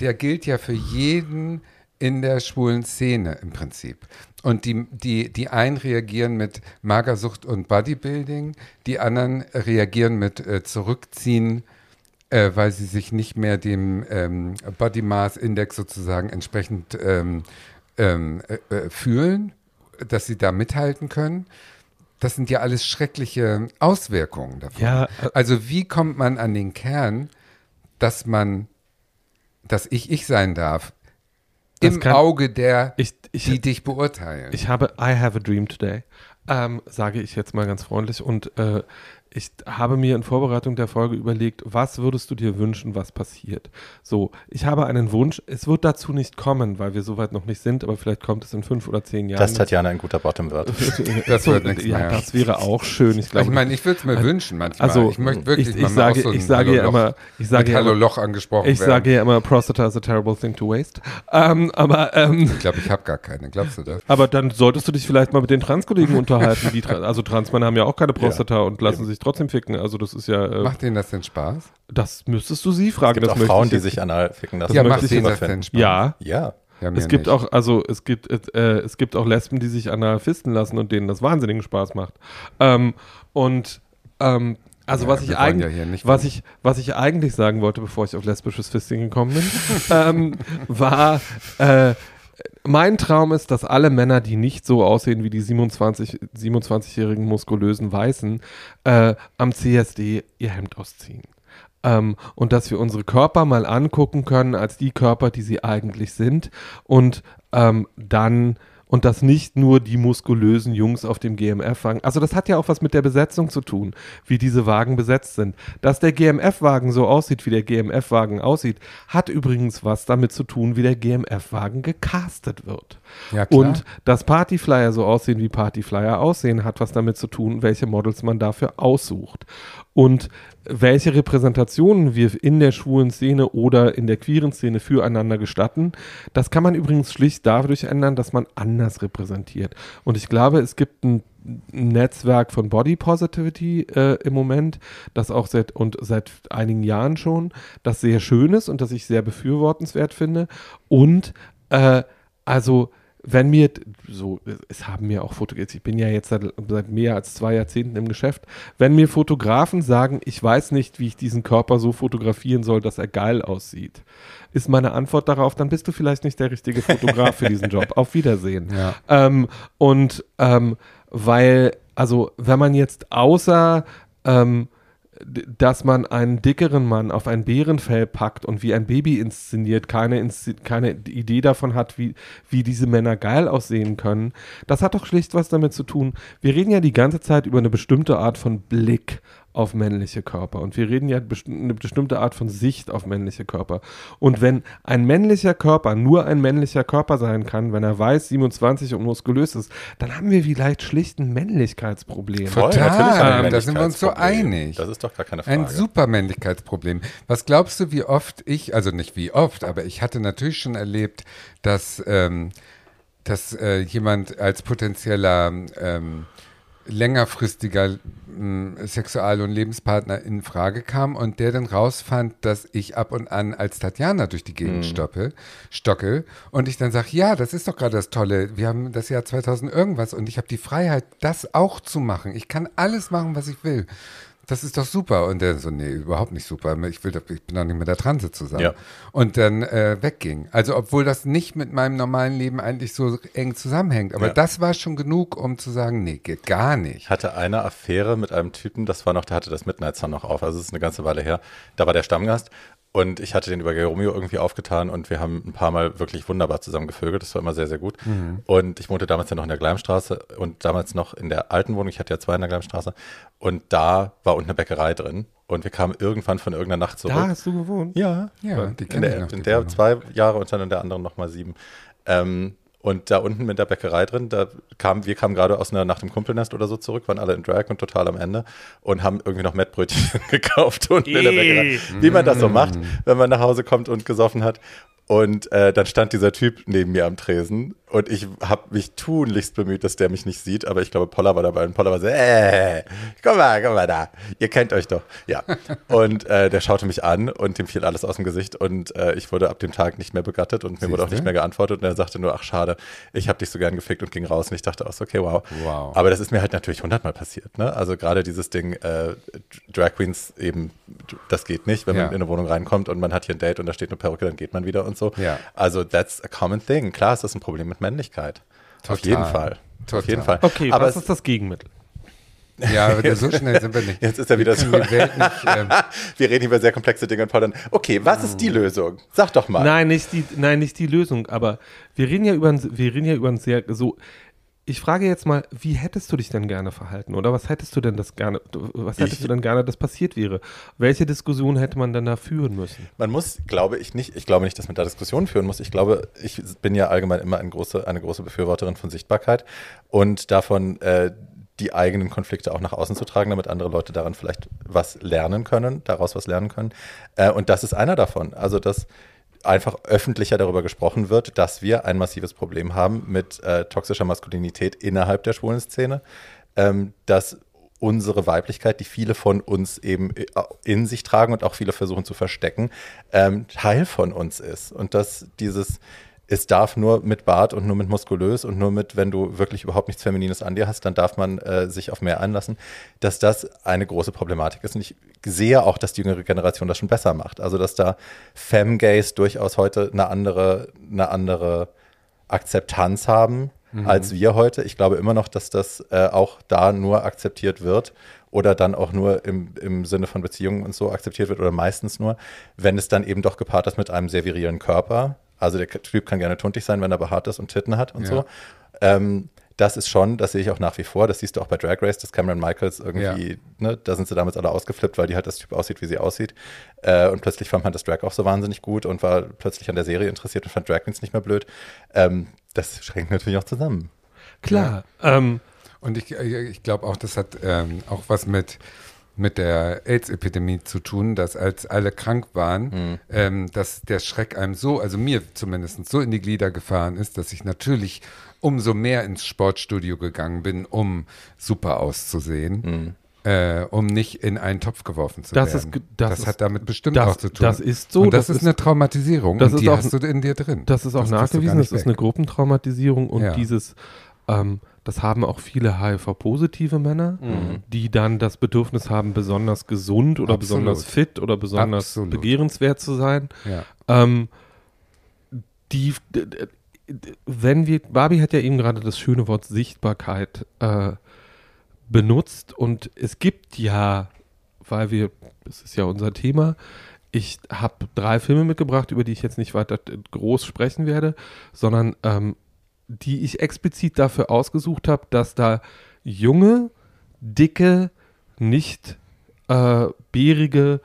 der gilt ja für jeden in der schwulen Szene im Prinzip. Und die, die, die einen reagieren mit Magersucht und Bodybuilding, die anderen reagieren mit äh, Zurückziehen, äh, weil sie sich nicht mehr dem ähm, Body Mass Index sozusagen entsprechend ähm, ähm, äh, äh fühlen, dass sie da mithalten können. Das sind ja alles schreckliche Auswirkungen davon. Ja, äh also wie kommt man an den Kern, dass man, dass ich ich sein darf, im kann- Auge der, Ich, ich, die dich beurteilen. Ich habe I have a dream today, ähm, sage ich jetzt mal ganz freundlich. Und äh, ich habe mir in Vorbereitung der Folge überlegt, was würdest du dir wünschen, was passiert? So, ich habe einen Wunsch. Es wird dazu nicht kommen, weil wir soweit noch nicht sind, aber vielleicht kommt es in fünf oder zehn Jahren. Dass Tatjana ein guter Bottom wird. Das wird nichts ja, mehr. das wäre auch schön. Ich glaube, ich meine, ich würde es mir wünschen manchmal. also ich möchte wirklich ich, mal ich sage, so ein ich sage ja immer, ich sage mit ja Hallo immer, Loch angesprochen ich werden. sage ja immer, Prostata is a terrible thing to waste. Ähm, aber ähm, ich glaube, ich habe gar keine. Glaubst du das? Aber dann solltest du dich vielleicht mal mit den Transkollegen unterhalten. Die, also Transmänner haben ja auch keine Prostata und lassen sich trotzdem ficken. Also das ist ja, äh, Macht denen das denn Spaß? das müsstest du sie fragen. Es gibt das auch Frauen, ich die sich anal ficken lassen. ja, macht denen das denn. Spaß? Ja, Ja. ja es gibt nicht. auch, also es gibt, äh, es gibt auch Lesben, die sich anal fisten lassen und denen das wahnsinnigen Spaß macht. Ähm, und ähm, also Ja, was ich eigentlich, ja hier nicht was ich, was ich eigentlich sagen wollte, bevor ich auf lesbisches Fisting gekommen bin, ähm, war äh, mein Traum ist, dass alle Männer, die nicht so aussehen wie die 27, 27-jährigen muskulösen Weißen, äh, am CSD ihr Hemd ausziehen. Ähm, und dass wir unsere Körper mal angucken können als die Körper, die sie eigentlich sind. Und ähm, dann und dass nicht nur die muskulösen Jungs auf dem GMF-Wagen, also das hat ja auch was mit der Besetzung zu tun, wie diese Wagen besetzt sind. Dass der GMF-Wagen so aussieht, wie der GMF-Wagen aussieht, hat übrigens was damit zu tun, wie der GMF-Wagen gecastet wird. Ja, klar. Und dass Partyflyer so aussehen, wie Partyflyer aussehen, hat was damit zu tun, welche Models man dafür aussucht. Und welche Repräsentationen wir in der schwulen Szene oder in der queeren Szene füreinander gestatten, das kann man übrigens schlicht dadurch ändern, dass man anders repräsentiert. Und ich glaube, es gibt ein Netzwerk von Body Positivity äh, im Moment, das auch seit und seit einigen Jahren schon, das sehr schön ist und das ich sehr befürwortenswert finde. Und äh, also wenn mir, so, es haben mir auch Fotografen, ich bin ja jetzt seit, seit mehr als zwei Jahrzehnten im Geschäft, wenn mir Fotografen sagen, ich weiß nicht, wie ich diesen Körper so fotografieren soll, dass er geil aussieht, ist meine Antwort darauf, dann bist du vielleicht nicht der richtige Fotograf für diesen Job. Auf Wiedersehen. Ja. Ähm, und ähm, weil, also wenn man jetzt außer ähm, dass man einen dickeren Mann auf ein Bärenfell packt und wie ein Baby inszeniert, keine, keine Idee davon hat, wie, wie diese Männer geil aussehen können, das hat doch schlicht was damit zu tun. Wir reden ja die ganze Zeit über eine bestimmte Art von Blick auf männliche Körper und wir reden ja best eine bestimmte Art von Sicht auf männliche Körper. Und wenn ein männlicher Körper nur ein männlicher Körper sein kann, wenn er weiß, 27 und muskulös ist, dann haben wir vielleicht schlicht ein Männlichkeitsproblem. Voll. Total, wir da sind wir uns so einig. Das ist doch gar keine Frage. Ein super Männlichkeitsproblem. Was glaubst du, wie oft ich, also nicht wie oft, aber ich hatte natürlich schon erlebt, dass, ähm, dass äh, jemand als potenzieller ähm, längerfristiger ähm, Sexual- und Lebenspartner in Frage kam und der dann rausfand, dass ich ab und an als Tatjana durch die Gegend stoppe, stocke und ich dann sage, ja, das ist doch gerade das Tolle, wir haben das Jahr 2000 irgendwas und ich habe die Freiheit, das auch zu machen. Ich kann alles machen, was ich will. Das ist doch super. Und der so, nee, überhaupt nicht super. Ich, will doch, ich bin doch nicht mit der Transe zusammen. Ja. Und dann äh, wegging. Also, obwohl das nicht mit meinem normalen Leben eigentlich so eng zusammenhängt. Aber Ja. das war schon genug, um zu sagen, nee, geht gar nicht. Ich hatte eine Affäre mit einem Typen, das war noch, der hatte das Midnight Sun noch auf, also es ist eine ganze Weile her. Da war der Stammgast und ich hatte den über Geromeo irgendwie aufgetan und wir haben ein paar Mal wirklich wunderbar zusammen gevögelt. Das war immer sehr, sehr gut. Und ich wohnte damals ja noch in der Gleimstraße und damals noch in der alten Wohnung. Ich hatte ja zwei in der Gleimstraße und da war unten eine Bäckerei drin und wir kamen irgendwann von irgendeiner Nacht zurück. Da hast du gewohnt? Ja, Ja, die in kenne ich der, noch, die in der Wohnung. zwei Jahre und dann in der anderen nochmal sieben. Ähm, und da unten mit der Bäckerei drin, da kam, wir kamen gerade aus einer Nacht im Kumpelnest oder so zurück, waren alle in Drag und total am Ende und haben irgendwie noch Mettbrötchen gekauft unten in der Bäckerei. Wie man das so macht, wenn man nach Hause kommt und gesoffen hat. Und äh, dann stand dieser Typ neben mir am Tresen und ich habe mich tunlichst bemüht, dass der mich nicht sieht, aber ich glaube, Polla war dabei und Polla war so, äh, guck mal, guck mal da, ihr kennt euch doch. Ja. Und äh, der schaute mich an und dem fiel alles aus dem Gesicht und äh, ich wurde ab dem Tag nicht mehr begattet und mir wurde auch nicht mehr geantwortet und er sagte nur, ach schade, ich habe dich so gern gefickt und ging raus und ich dachte auch so, okay, wow. Wow. Aber das ist mir halt natürlich hundertmal passiert, ne? Also gerade dieses Ding, äh, Drag Queens eben, das geht nicht, wenn Ja. man in eine Wohnung reinkommt und man hat hier ein Date und da steht eine Perücke, dann geht man wieder und so. Ja. Also that's a common thing. Klar ist das ein Problem mit Männlichkeit. Auf Total. jeden Fall. Auf Total. jeden Fall. Okay, Aber was es, ist das Gegenmittel? Ja, aber so schnell sind wir nicht. Jetzt ist er wieder so. Nicht, ähm, Wir reden über sehr komplexe Dinge und Paul dann, okay, was ist die Lösung? Sag doch mal. Nein, nicht die, nein, nicht die Lösung, aber wir reden ja über ein, wir reden ja über ein sehr so. Ich frage jetzt mal, wie hättest du dich denn gerne verhalten oder was hättest du denn das gerne, was hättest Ich- du denn gerne, dass passiert wäre? Welche Diskussion hätte man denn da führen müssen? Man muss, glaube ich, nicht, ich glaube nicht, dass man da Diskussionen führen muss. Ich glaube, ich bin ja allgemein immer eine große, eine große Befürworterin von Sichtbarkeit und davon, äh, die eigenen Konflikte auch nach außen zu tragen, damit andere Leute daran vielleicht was lernen können, daraus was lernen können. Äh, und das ist einer davon. Also, dass einfach öffentlicher darüber gesprochen wird, dass wir ein massives Problem haben mit äh, toxischer Maskulinität innerhalb der schwulen Szene, ähm, dass unsere Weiblichkeit, die viele von uns eben äh, in sich tragen und auch viele versuchen zu verstecken, ähm, Teil von uns ist. Und dass dieses, es darf nur mit Bart und nur mit muskulös und nur mit, wenn du wirklich überhaupt nichts Feminines an dir hast, dann darf man äh, sich auf mehr einlassen, dass das eine große Problematik ist. Und ich sehe auch, dass die jüngere Generation das schon besser macht. Also, dass da Femgays durchaus heute eine andere, eine andere Akzeptanz haben als wir heute. Ich glaube immer noch, dass das äh, auch da nur akzeptiert wird oder dann auch nur im, im Sinne von Beziehungen und so akzeptiert wird oder meistens nur, wenn es dann eben doch gepaart ist mit einem sehr virilen Körper. Also der Typ kann gerne tuntig sein, wenn er behaart ist und Titten hat und Ja. so. Ähm, das ist schon, das sehe ich auch nach wie vor, das siehst du auch bei Drag Race, dass Cameron Michaels irgendwie, ne, da sind sie damals alle ausgeflippt, weil die halt das Typ aussieht, wie sie aussieht. Äh, und plötzlich fand man das Drag auch so wahnsinnig gut und war plötzlich an der Serie interessiert und fand Drag Queens nicht mehr blöd. Ähm, das schränkt natürlich auch zusammen. Klar. Ähm, Und ich, ich glaube auch, das hat ähm, auch was mit, mit der AIDS-Epidemie zu tun, dass als alle krank waren, ähm, dass der Schreck einem so, also mir zumindest so in die Glieder gefahren ist, dass ich natürlich umso mehr ins Sportstudio gegangen bin, um super auszusehen. Äh, um nicht in einen Topf geworfen zu Das werden. ist das das ist- hat damit bestimmt das- auch zu tun. das ist so, Und das, das ist ist- eine Traumatisierung. das und ist die auch- hast du in dir drin. Das ist auch nachgewiesen, das ist eine Gruppentraumatisierung und Ja. dieses, ähm, das haben auch viele HIV-positive Männer, Mhm. die dann das Bedürfnis haben, besonders gesund oder Absolut. besonders fit oder besonders Absolut. begehrenswert zu sein. Ja. Ähm, die, wenn wir, Barbie hat ja eben gerade das schöne Wort Sichtbarkeit äh, benutzt und es gibt ja, weil wir, das ist ja unser Thema, ich habe drei Filme mitgebracht, über die ich jetzt nicht weiter groß sprechen werde, sondern ähm, die ich explizit dafür ausgesucht habe, dass da junge, dicke, nicht äh, bärige,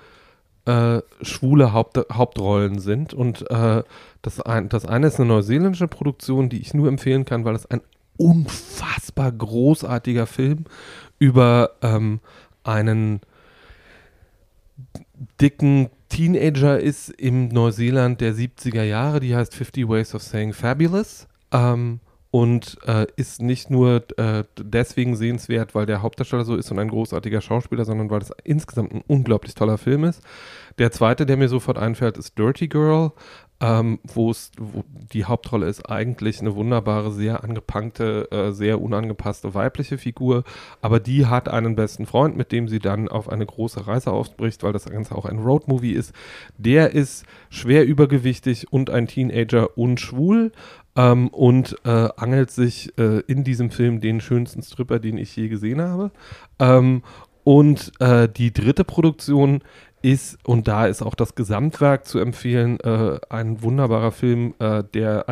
äh, schwule Haupt Hauptrollen sind. Und äh, das, ein, das eine ist eine neuseeländische Produktion, die ich nur empfehlen kann, weil es ein unfassbar großartiger Film über ähm, einen dicken Teenager ist im Neuseeland der 70er Jahre, die heißt 50 Ways of Saying Fabulous. Ähm, und äh, ist nicht nur äh, deswegen sehenswert, weil der Hauptdarsteller so ist und ein großartiger Schauspieler, sondern weil es insgesamt ein unglaublich toller Film ist. Der zweite, der mir sofort einfällt, ist Dirty Girl, ähm, wo die Hauptrolle ist eigentlich eine wunderbare, sehr angepankte, äh, sehr unangepasste weibliche Figur, aber die hat einen besten Freund, mit dem sie dann auf eine große Reise aufbricht, weil das Ganze auch ein Roadmovie ist. Der ist schwer übergewichtig und ein Teenager und schwul ähm, und äh, angelt sich äh, in diesem Film den schönsten Stripper, den ich je gesehen habe. Ähm, und äh, die dritte Produktion ist, und da ist auch das Gesamtwerk zu empfehlen, äh, ein wunderbarer Film, äh, der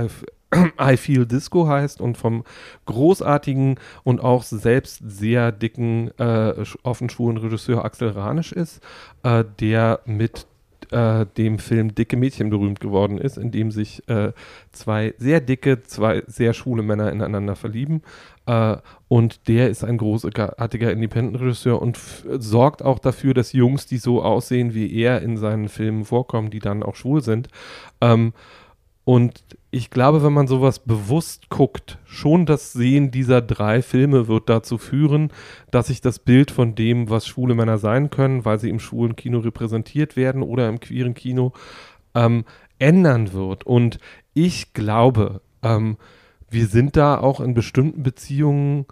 I, Feel Disco heißt und vom großartigen und auch selbst sehr dicken, äh, offen Regisseur Axel Ranisch ist, äh, der mit äh, dem Film Dicke Mädchen berühmt geworden ist, in dem sich äh, zwei sehr dicke, zwei sehr schwule Männer ineinander verlieben. Äh, und der ist ein großartiger Independent-Regisseur und sorgt auch dafür, dass Jungs, die so aussehen wie er in seinen Filmen vorkommen, die dann auch schwul sind. Ähm, und ich glaube, wenn man sowas bewusst guckt, schon das Sehen dieser drei Filme wird dazu führen, dass sich das Bild von dem, was schwule Männer sein können, weil sie im schwulen Kino repräsentiert werden oder im queeren Kino, ähm, ändern wird. Und ich glaube, ähm, wir sind da auch in bestimmten Beziehungen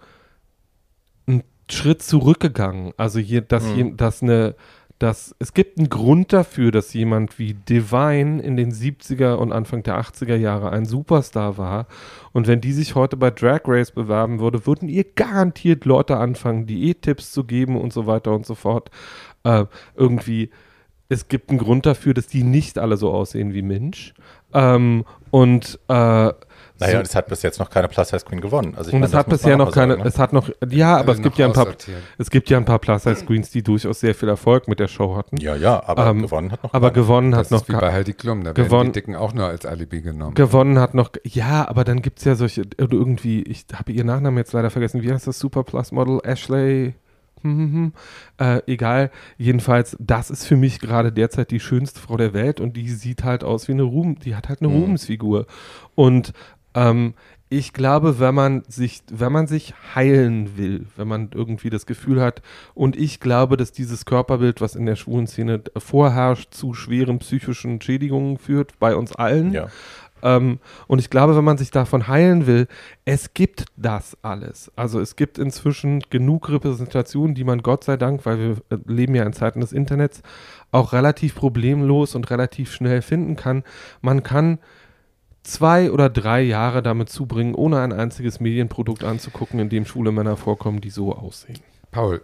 einen Schritt zurückgegangen. Also hier, dass, hier, dass eine dass es gibt einen Grund dafür, dass jemand wie Divine in den 70er und Anfang der 80er Jahre ein Superstar war. Und wenn die sich heute bei Drag Race bewerben würde, würden ihr garantiert Leute anfangen, Diät-Tipps zu geben und so weiter und so fort. Äh, irgendwie, es gibt einen Grund dafür, dass die nicht alle so aussehen wie Mensch. Ähm, und äh, naja, so, es hat bis jetzt noch keine Plus Size Queen gewonnen. Also ich und meine, es das hat bisher noch keine, sagen, ne? es hat noch, ja, aber es gibt ja ein paar, es gibt ja ein paar Plus-Size Queens, die durchaus sehr viel Erfolg mit der Show hatten. Ja, ja, aber Ähm, gewonnen hat noch Aber keiner. gewonnen Das hat noch ist wie bei Heidi Klum, da werden gewonnen- die Dicken auch nur als Alibi genommen. Gewonnen hat noch, ja, aber dann gibt es ja solche, irgendwie, ich habe ihren Nachnamen jetzt leider vergessen, wie heißt das Super Plus Model? Ashley, hm, hm, hm. Äh, egal, jedenfalls, das ist für mich gerade derzeit die schönste Frau der Welt und die sieht halt aus wie eine Ruhm, die hat halt eine Mhm. Ruhmesfigur. Und ähm, ich glaube, wenn man sich, wenn man sich heilen will, wenn man irgendwie das Gefühl hat, und ich glaube, dass dieses Körperbild, was in der schwulen Szene vorherrscht, zu schweren psychischen Schädigungen führt, bei uns allen. ja. Ähm, und ich glaube, wenn man sich davon heilen will, es gibt das alles. Also es gibt inzwischen genug Repräsentationen, die man Gott sei Dank, weil wir äh, leben ja in Zeiten des Internets, auch relativ problemlos und relativ schnell finden kann. Man kann zwei oder drei Jahre damit zubringen, ohne ein einziges Medienprodukt anzugucken, in dem schwule Männer vorkommen, die so aussehen. Paul,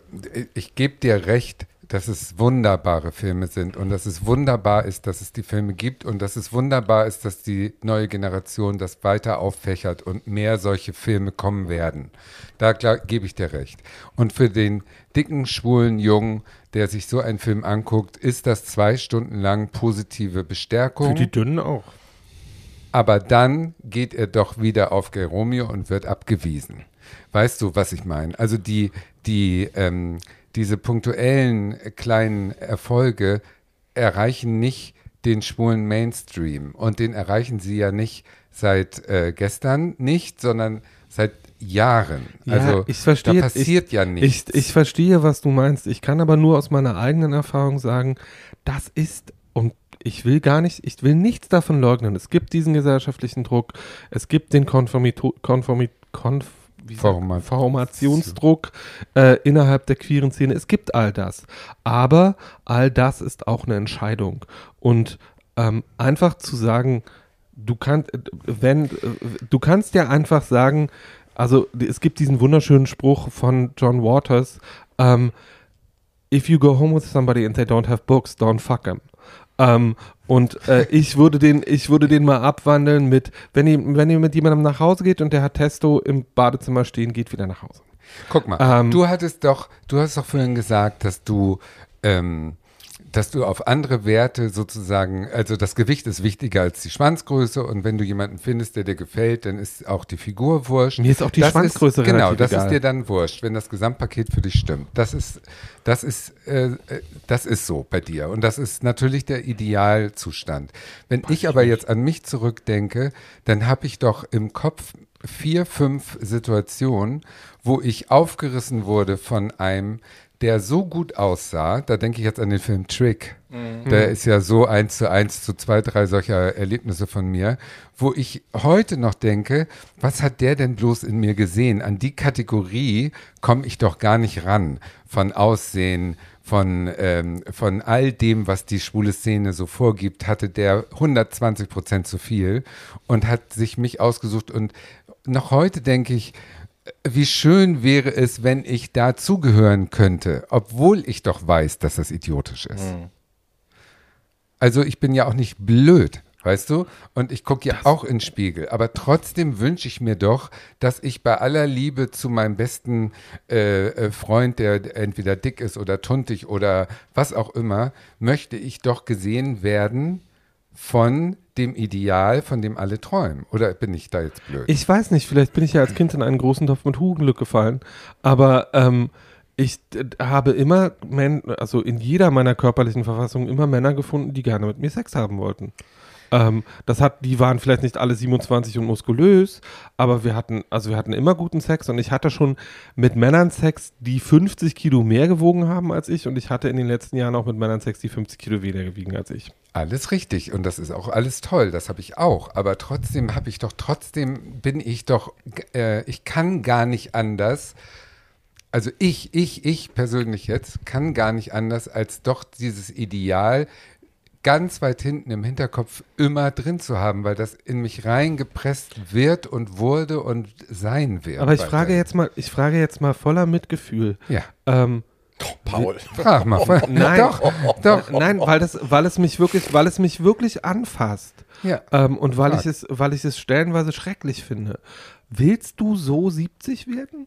ich gebe dir recht, dass es wunderbare Filme sind und dass es wunderbar ist, dass es die Filme gibt und dass es wunderbar ist, dass die neue Generation das weiter auffächert und mehr solche Filme kommen werden. Da gebe ich dir recht. Und für den dicken, schwulen Jungen, der sich so einen Film anguckt, ist das zwei Stunden lang positive Bestärkung. Für die Dünnen auch. Aber dann geht er doch wieder auf Geromeo und wird abgewiesen. Weißt du, was ich meine? Also die, die, ähm, diese punktuellen äh, kleinen Erfolge erreichen nicht den schwulen Mainstream. Und den erreichen sie ja nicht seit äh, gestern nicht, sondern seit Jahren. Ja, also ich verstehe- da passiert ja nichts. Ich, ich verstehe, was du meinst. Ich kann aber nur aus meiner eigenen Erfahrung sagen, das ist, und ich will gar nicht, ich will nichts davon leugnen. Es gibt diesen gesellschaftlichen Druck, es gibt den Konformito, Konformi, Konf, wie sagt- Format- Formationsdruck äh, innerhalb der queeren Szene. Es gibt all das. Aber all das ist auch eine Entscheidung. Und ähm, einfach zu sagen, du kannst, wenn, äh, du kannst ja einfach sagen, also es gibt diesen wunderschönen Spruch von John Waters, ähm, if you go home with somebody and they don't have books, don't fuck them. Ähm, und äh, ich würde den, ich würde den mal abwandeln mit, wenn ihr, wenn ihr mit jemandem nach Hause geht und der hat Testo im Badezimmer stehen, geht wieder nach Hause. Guck mal, Ähm, du hattest doch, du hast doch vorhin gesagt, dass du, ähm, dass du auf andere Werte sozusagen, also das Gewicht ist wichtiger als die Schwanzgröße und wenn du jemanden findest, der dir gefällt, dann ist auch die Figur wurscht. Mir ist auch die Das Schwanzgröße ist, Genau, das egal. ist dir dann wurscht, wenn das Gesamtpaket für dich stimmt. Das ist, das ist, äh, äh, das ist so bei dir und das ist natürlich der Idealzustand. Wenn ich aber jetzt an mich zurückdenke, dann habe ich doch im Kopf vier, fünf Situationen, wo ich aufgerissen wurde von einem, der so gut aussah, da denke ich jetzt an den Film Trick. Der ist ja so eins zu eins zu zwei, drei solcher Erlebnisse von mir, wo ich heute noch denke, was hat der denn bloß in mir gesehen? An die Kategorie komme ich doch gar nicht ran von Aussehen, von, ähm, von all dem, was die schwule Szene so vorgibt, hatte der 120 Prozent zu viel und hat sich mich ausgesucht. Und noch heute denke ich, wie schön wäre es, wenn ich dazugehören könnte, obwohl ich doch weiß, dass das idiotisch ist. Also ich bin ja auch nicht blöd, weißt du? Und ich gucke ja auch in den Spiegel. Aber trotzdem wünsche ich mir doch, dass ich bei aller Liebe zu meinem besten äh, äh, Freund, der entweder dick ist oder tuntig oder was auch immer, möchte ich doch gesehen werden von dem Ideal, von dem alle träumen. Oder bin ich da jetzt blöd? Ich weiß nicht, vielleicht bin ich ja als Kind in einen großen Topf mit Hugenglück gefallen, aber ähm, ich habe immer, Men also in jeder meiner körperlichen Verfassungen immer Männer gefunden, die gerne mit mir Sex haben wollten. Ähm, das hat, die waren vielleicht nicht alle 27 und muskulös, aber wir hatten, also wir hatten immer guten Sex und ich hatte schon mit Männern Sex, die 50 Kilo mehr gewogen haben als ich und ich hatte in den letzten Jahren auch mit Männern Sex, die 50 Kilo weniger gewiegen als ich. Alles richtig und das ist auch alles toll, das habe ich auch. Aber trotzdem habe ich doch, trotzdem bin ich doch, äh, ich kann gar nicht anders, also ich, ich, ich persönlich jetzt kann gar nicht anders, als doch dieses Ideal ganz weit hinten im Hinterkopf immer drin zu haben, weil das in mich reingepresst wird und wurde und sein wird. Aber ich frage jetzt mal, ich frage jetzt mal voller Mitgefühl. Ja. Ähm, Paul. Frag mal. Nein. Doch, doch. Nein, weil das, weil es mich wirklich, weil es mich wirklich anfasst. Ja. Ähm, und weil Frag. ich es, weil ich es stellenweise schrecklich finde. Willst du so 70 werden?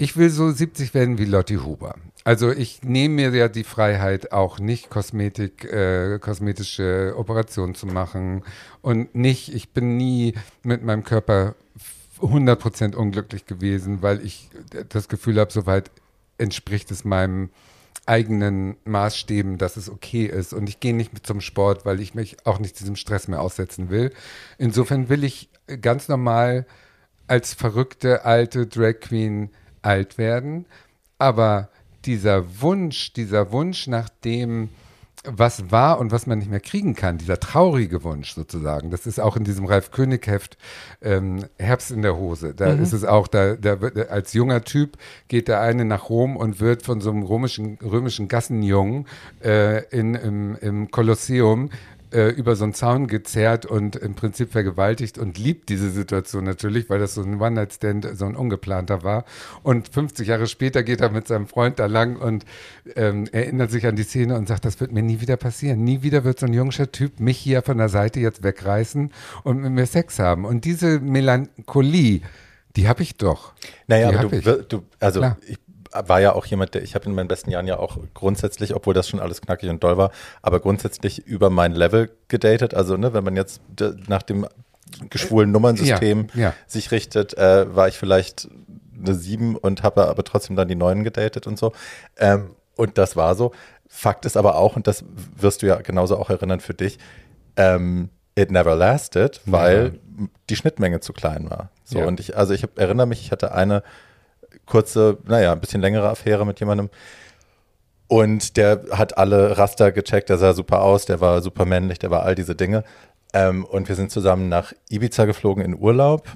Ich will so 70 werden wie Lotti Huber. Also ich nehme mir ja die Freiheit, auch nicht Kosmetik, äh, kosmetische Operationen zu machen und nicht, ich bin nie mit meinem Körper 100% unglücklich gewesen, weil ich das Gefühl habe, soweit entspricht es meinem eigenen Maßstäben, dass es okay ist. Und ich gehe nicht mit zum Sport, weil ich mich auch nicht diesem Stress mehr aussetzen will. Insofern will ich ganz normal als verrückte alte Drag Queen alt werden. Aber dieser Wunsch, dieser Wunsch nach dem, was war und was man nicht mehr kriegen kann, dieser traurige Wunsch sozusagen, das ist auch in diesem Ralf König-Heft ähm, Herbst in der Hose. Da ist es auch, da, da wird, als junger Typ geht der eine nach Rom und wird von so einem römischen, römischen Gassenjungen äh, in, im, im Kolosseum äh, über so einen Zaun gezerrt und im Prinzip vergewaltigt und liebt diese Situation natürlich, weil das so ein One-Night-Stand, so ein ungeplanter war. Und 50 Jahre später geht er mit seinem Freund da lang und ähm, erinnert sich an die Szene und sagt, das wird mir nie wieder passieren. Nie wieder wird so ein jungscher Typ mich hier von der Seite jetzt wegreißen und mit mir Sex haben. Und diese Melancholie, die habe ich doch. Naja, Die aber du, du also Klar. ich war ja auch jemand, der, ich habe in meinen besten Jahren ja auch grundsätzlich, obwohl das schon alles knackig und doll war, aber grundsätzlich über mein Level gedatet. Also, ne, wenn man jetzt nach dem geschwulen Nummernsystem Ja, ja. sich richtet, äh, war ich vielleicht eine sieben und habe aber trotzdem dann die neuen gedatet und so. Ähm, und das war so. Fakt ist aber auch, und das wirst du ja genauso auch erinnern für dich, ähm, it never lasted, weil die Schnittmenge zu klein war. So, Ja. und ich, also ich hab, erinnere mich, ich hatte eine kurze, naja, ein bisschen längere Affäre mit jemandem. Und der hat alle Raster gecheckt, der sah super aus, der war super männlich, der war all diese Dinge. Ähm, und wir sind zusammen nach Ibiza geflogen in Urlaub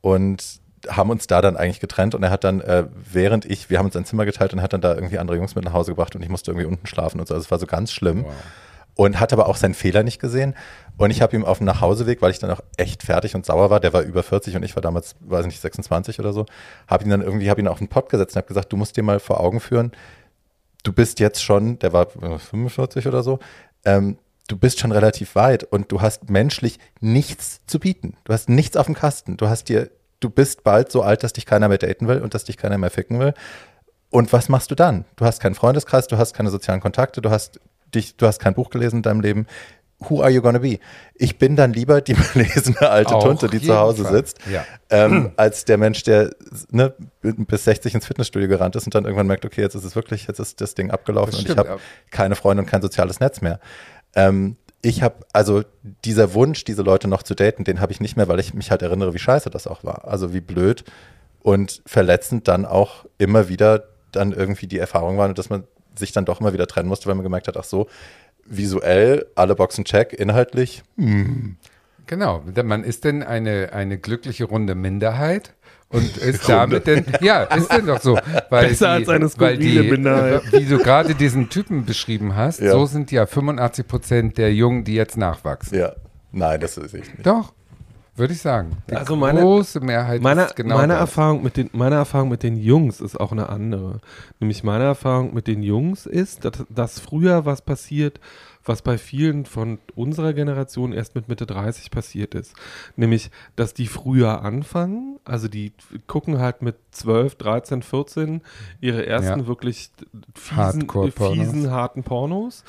und haben uns da dann eigentlich getrennt und er hat dann, äh, während ich, wir haben uns ein Zimmer geteilt und hat dann da irgendwie andere Jungs mit nach Hause gebracht und ich musste irgendwie unten schlafen und so. Also es war so ganz schlimm. Und hat aber auch seinen Fehler nicht gesehen. Und ich habe ihm auf dem Nachhauseweg, weil ich dann auch echt fertig und sauer war, der war über 40 und ich war damals, weiß nicht, 26 oder so, habe ihn dann irgendwie, habe ihn auf den Pott gesetzt und habe gesagt, du musst dir mal vor Augen führen, du bist jetzt schon, der war äh, 45 oder so, ähm, du bist schon relativ weit und du hast menschlich nichts zu bieten. Du hast nichts auf dem Kasten. Du hast dir, du bist bald so alt, dass dich keiner mehr daten will und dass dich keiner mehr ficken will. Und was machst du dann? Du hast keinen Freundeskreis, du hast keine sozialen Kontakte, du hast dich, du hast kein Buch gelesen in deinem Leben. Who are you gonna be? Ich bin dann lieber die belesene alte Auf Tunte, die zu Hause Fall. sitzt, Ja. ähm, als der Mensch, der ne, bis 60 ins Fitnessstudio gerannt ist und dann irgendwann merkt, okay, jetzt ist es wirklich, jetzt ist das Ding abgelaufen Das und ich stimmt, habe ja. keine Freunde und kein soziales Netz mehr. Ähm, ich habe, also dieser Wunsch, diese Leute noch zu daten, den habe ich nicht mehr, weil ich mich halt erinnere, wie scheiße das auch war. Also wie blöd und verletzend dann auch immer wieder dann irgendwie die Erfahrung war, dass man sich dann doch immer wieder trennen musste, weil man gemerkt hat, ach so, visuell, alle Boxen check, inhaltlich, Genau, denn man ist denn eine, eine glückliche runde Minderheit und ist damit denn, ja, ist denn doch so. Weil Besser als eine weil skurrile Minderheit. äh, Wie du gerade diesen Typen beschrieben hast, Ja. so sind ja 85 Prozent der Jungen, die jetzt nachwachsen. ja, nein, das ist ich nicht. Doch, würde ich sagen. Die Also meine- große Mehrheit Meine, ist genau meine, das. Erfahrung mit den, meine Erfahrung mit den Jungs ist auch eine andere. Nämlich meine Erfahrung mit den Jungs ist, dass, dass früher was passiert, was bei vielen von unserer Generation erst mit Mitte 30 passiert ist. Nämlich, dass die früher anfangen, also die gucken halt mit 12, 13, 14 ihre ersten Ja. wirklich fiesen, fiesen harten Pornos,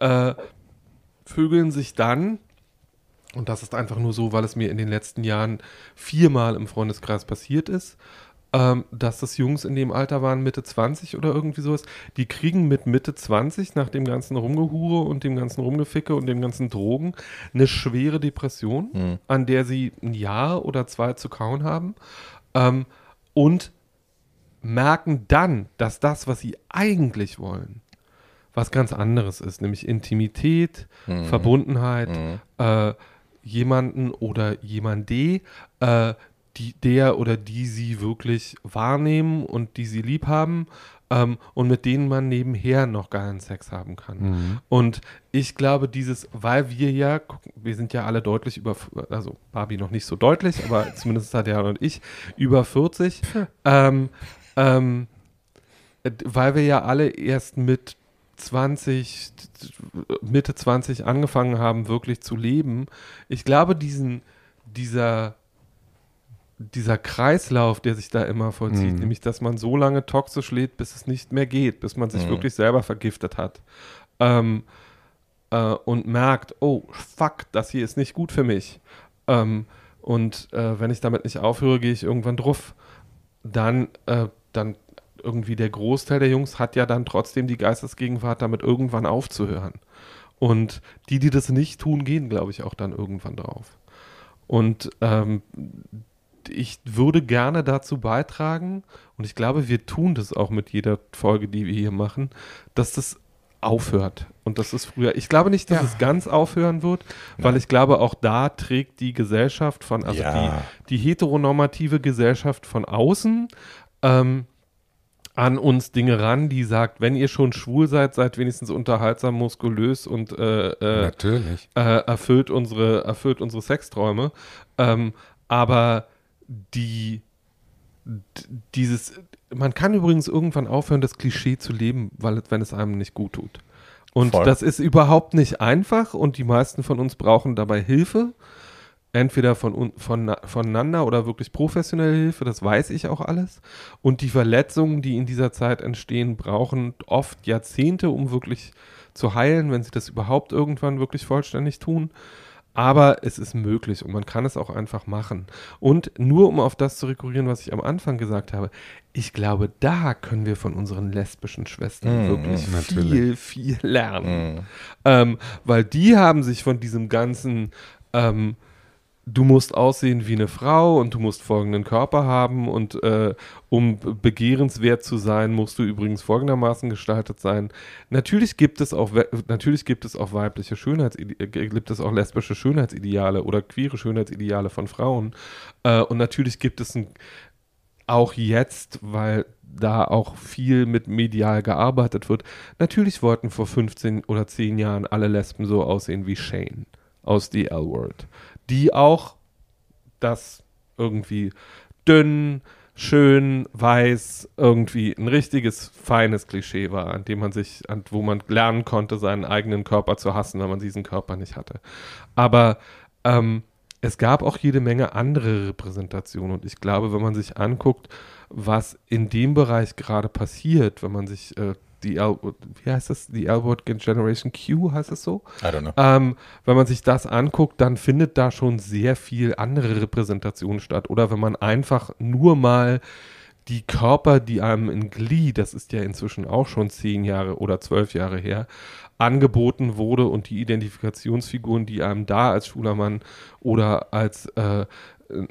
äh, vögeln sich dann und das ist einfach nur so, weil es mir in den letzten Jahren viermal im Freundeskreis passiert ist, ähm, dass das Jungs in dem Alter waren, Mitte 20 oder irgendwie sowas. Die kriegen mit Mitte 20 nach dem ganzen Rumgehure und dem ganzen Rumgeficke und dem ganzen Drogen eine schwere Depression, an der sie ein Jahr oder zwei zu kauen haben. Ähm, und merken dann, dass das, was sie eigentlich wollen, was ganz anderes ist, nämlich Intimität, Verbundenheit, äh, jemanden oder jemande äh, die, der oder die sie wirklich wahrnehmen und die sie lieb haben ähm, und mit denen man nebenher noch geilen Sex haben kann. Mhm. Und ich glaube, dieses, weil wir ja, wir sind ja alle deutlich über, also Barbie noch nicht so deutlich, aber zumindest hat Jan und ich über 40, ähm, ähm, äh, weil wir ja alle erst mit 20, Mitte 20 angefangen haben, wirklich zu leben. Ich glaube, diesen, dieser, dieser Kreislauf, der sich da immer vollzieht, Mhm. nämlich, dass man so lange toxisch lebt, bis es nicht mehr geht, bis man sich Mhm. wirklich selber vergiftet hat. Ähm, äh, und merkt, oh, fuck, das hier ist nicht gut für mich. Ähm, und äh, wenn ich damit nicht aufhöre, gehe ich irgendwann drauf. Dann, äh, dann irgendwie der Großteil der Jungs hat ja dann trotzdem die Geistesgegenwart, damit irgendwann aufzuhören. Und die, die das nicht tun, gehen, glaube ich, auch dann irgendwann drauf. Und ähm, ich würde gerne dazu beitragen, und ich glaube, wir tun das auch mit jeder Folge, die wir hier machen, dass das aufhört. Und das ist früher, ich glaube nicht, dass Ja. es ganz aufhören wird, weil ich glaube, auch da trägt die Gesellschaft von, also Ja. die, die heteronormative Gesellschaft von außen ähm, an uns Dinge ran, die sagt, wenn ihr schon schwul seid, seid wenigstens unterhaltsam, muskulös und äh, äh, Natürlich. äh, erfüllt unsere, erfüllt unsere Sexträume. Ähm, aber die, dieses, man kann übrigens irgendwann aufhören, das Klischee zu leben, weil, wenn es einem nicht gut tut. Und Voll. das ist überhaupt nicht einfach und die meisten von uns brauchen dabei Hilfe. Entweder von, von, voneinander oder wirklich professionelle Hilfe, das weiß ich auch alles. Und die Verletzungen, die in dieser Zeit entstehen, brauchen oft Jahrzehnte, um wirklich zu heilen, wenn sie das überhaupt irgendwann wirklich vollständig tun. Aber es ist möglich und man kann es auch einfach machen. Und nur um auf das zu rekurrieren, was ich am Anfang gesagt habe, ich glaube, da können wir von unseren lesbischen Schwestern Mm, wirklich mm, viel, natürlich. viel lernen. Mhm. Ähm, weil die haben sich von diesem ganzen, ähm, du musst aussehen wie eine Frau und du musst folgenden Körper haben und äh, um begehrenswert zu sein, musst du übrigens folgendermaßen gestaltet sein. Natürlich gibt es auch, natürlich gibt es auch weibliche Schönheitsideale, gibt es auch lesbische Schönheitsideale oder queere Schönheitsideale von Frauen. Äh, und natürlich gibt es ein, auch jetzt, weil da auch viel mit medial gearbeitet wird. Natürlich wollten vor 15 oder 10 Jahren alle Lesben so aussehen wie Shane aus The L-Word, die auch das irgendwie dünn, schön, weiß, irgendwie ein richtiges, feines Klischee war, an dem man sich, an, wo man lernen konnte, seinen eigenen Körper zu hassen, wenn man diesen Körper nicht hatte. Aber ähm, es gab auch jede Menge andere Repräsentationen und ich glaube, wenn man sich anguckt, was in dem Bereich gerade passiert, wenn man sich äh, die, wie heißt das, die Albert Generation Q, heißt es so? I don't know. Ähm, wenn man sich das anguckt, dann findet da schon sehr viel andere Repräsentation statt. Oder wenn man einfach nur mal die Körper, die einem in Glee, das ist ja inzwischen auch schon zehn Jahre oder zwölf Jahre her, angeboten wurde und die Identifikationsfiguren, die einem da als schwuler Mann oder als äh,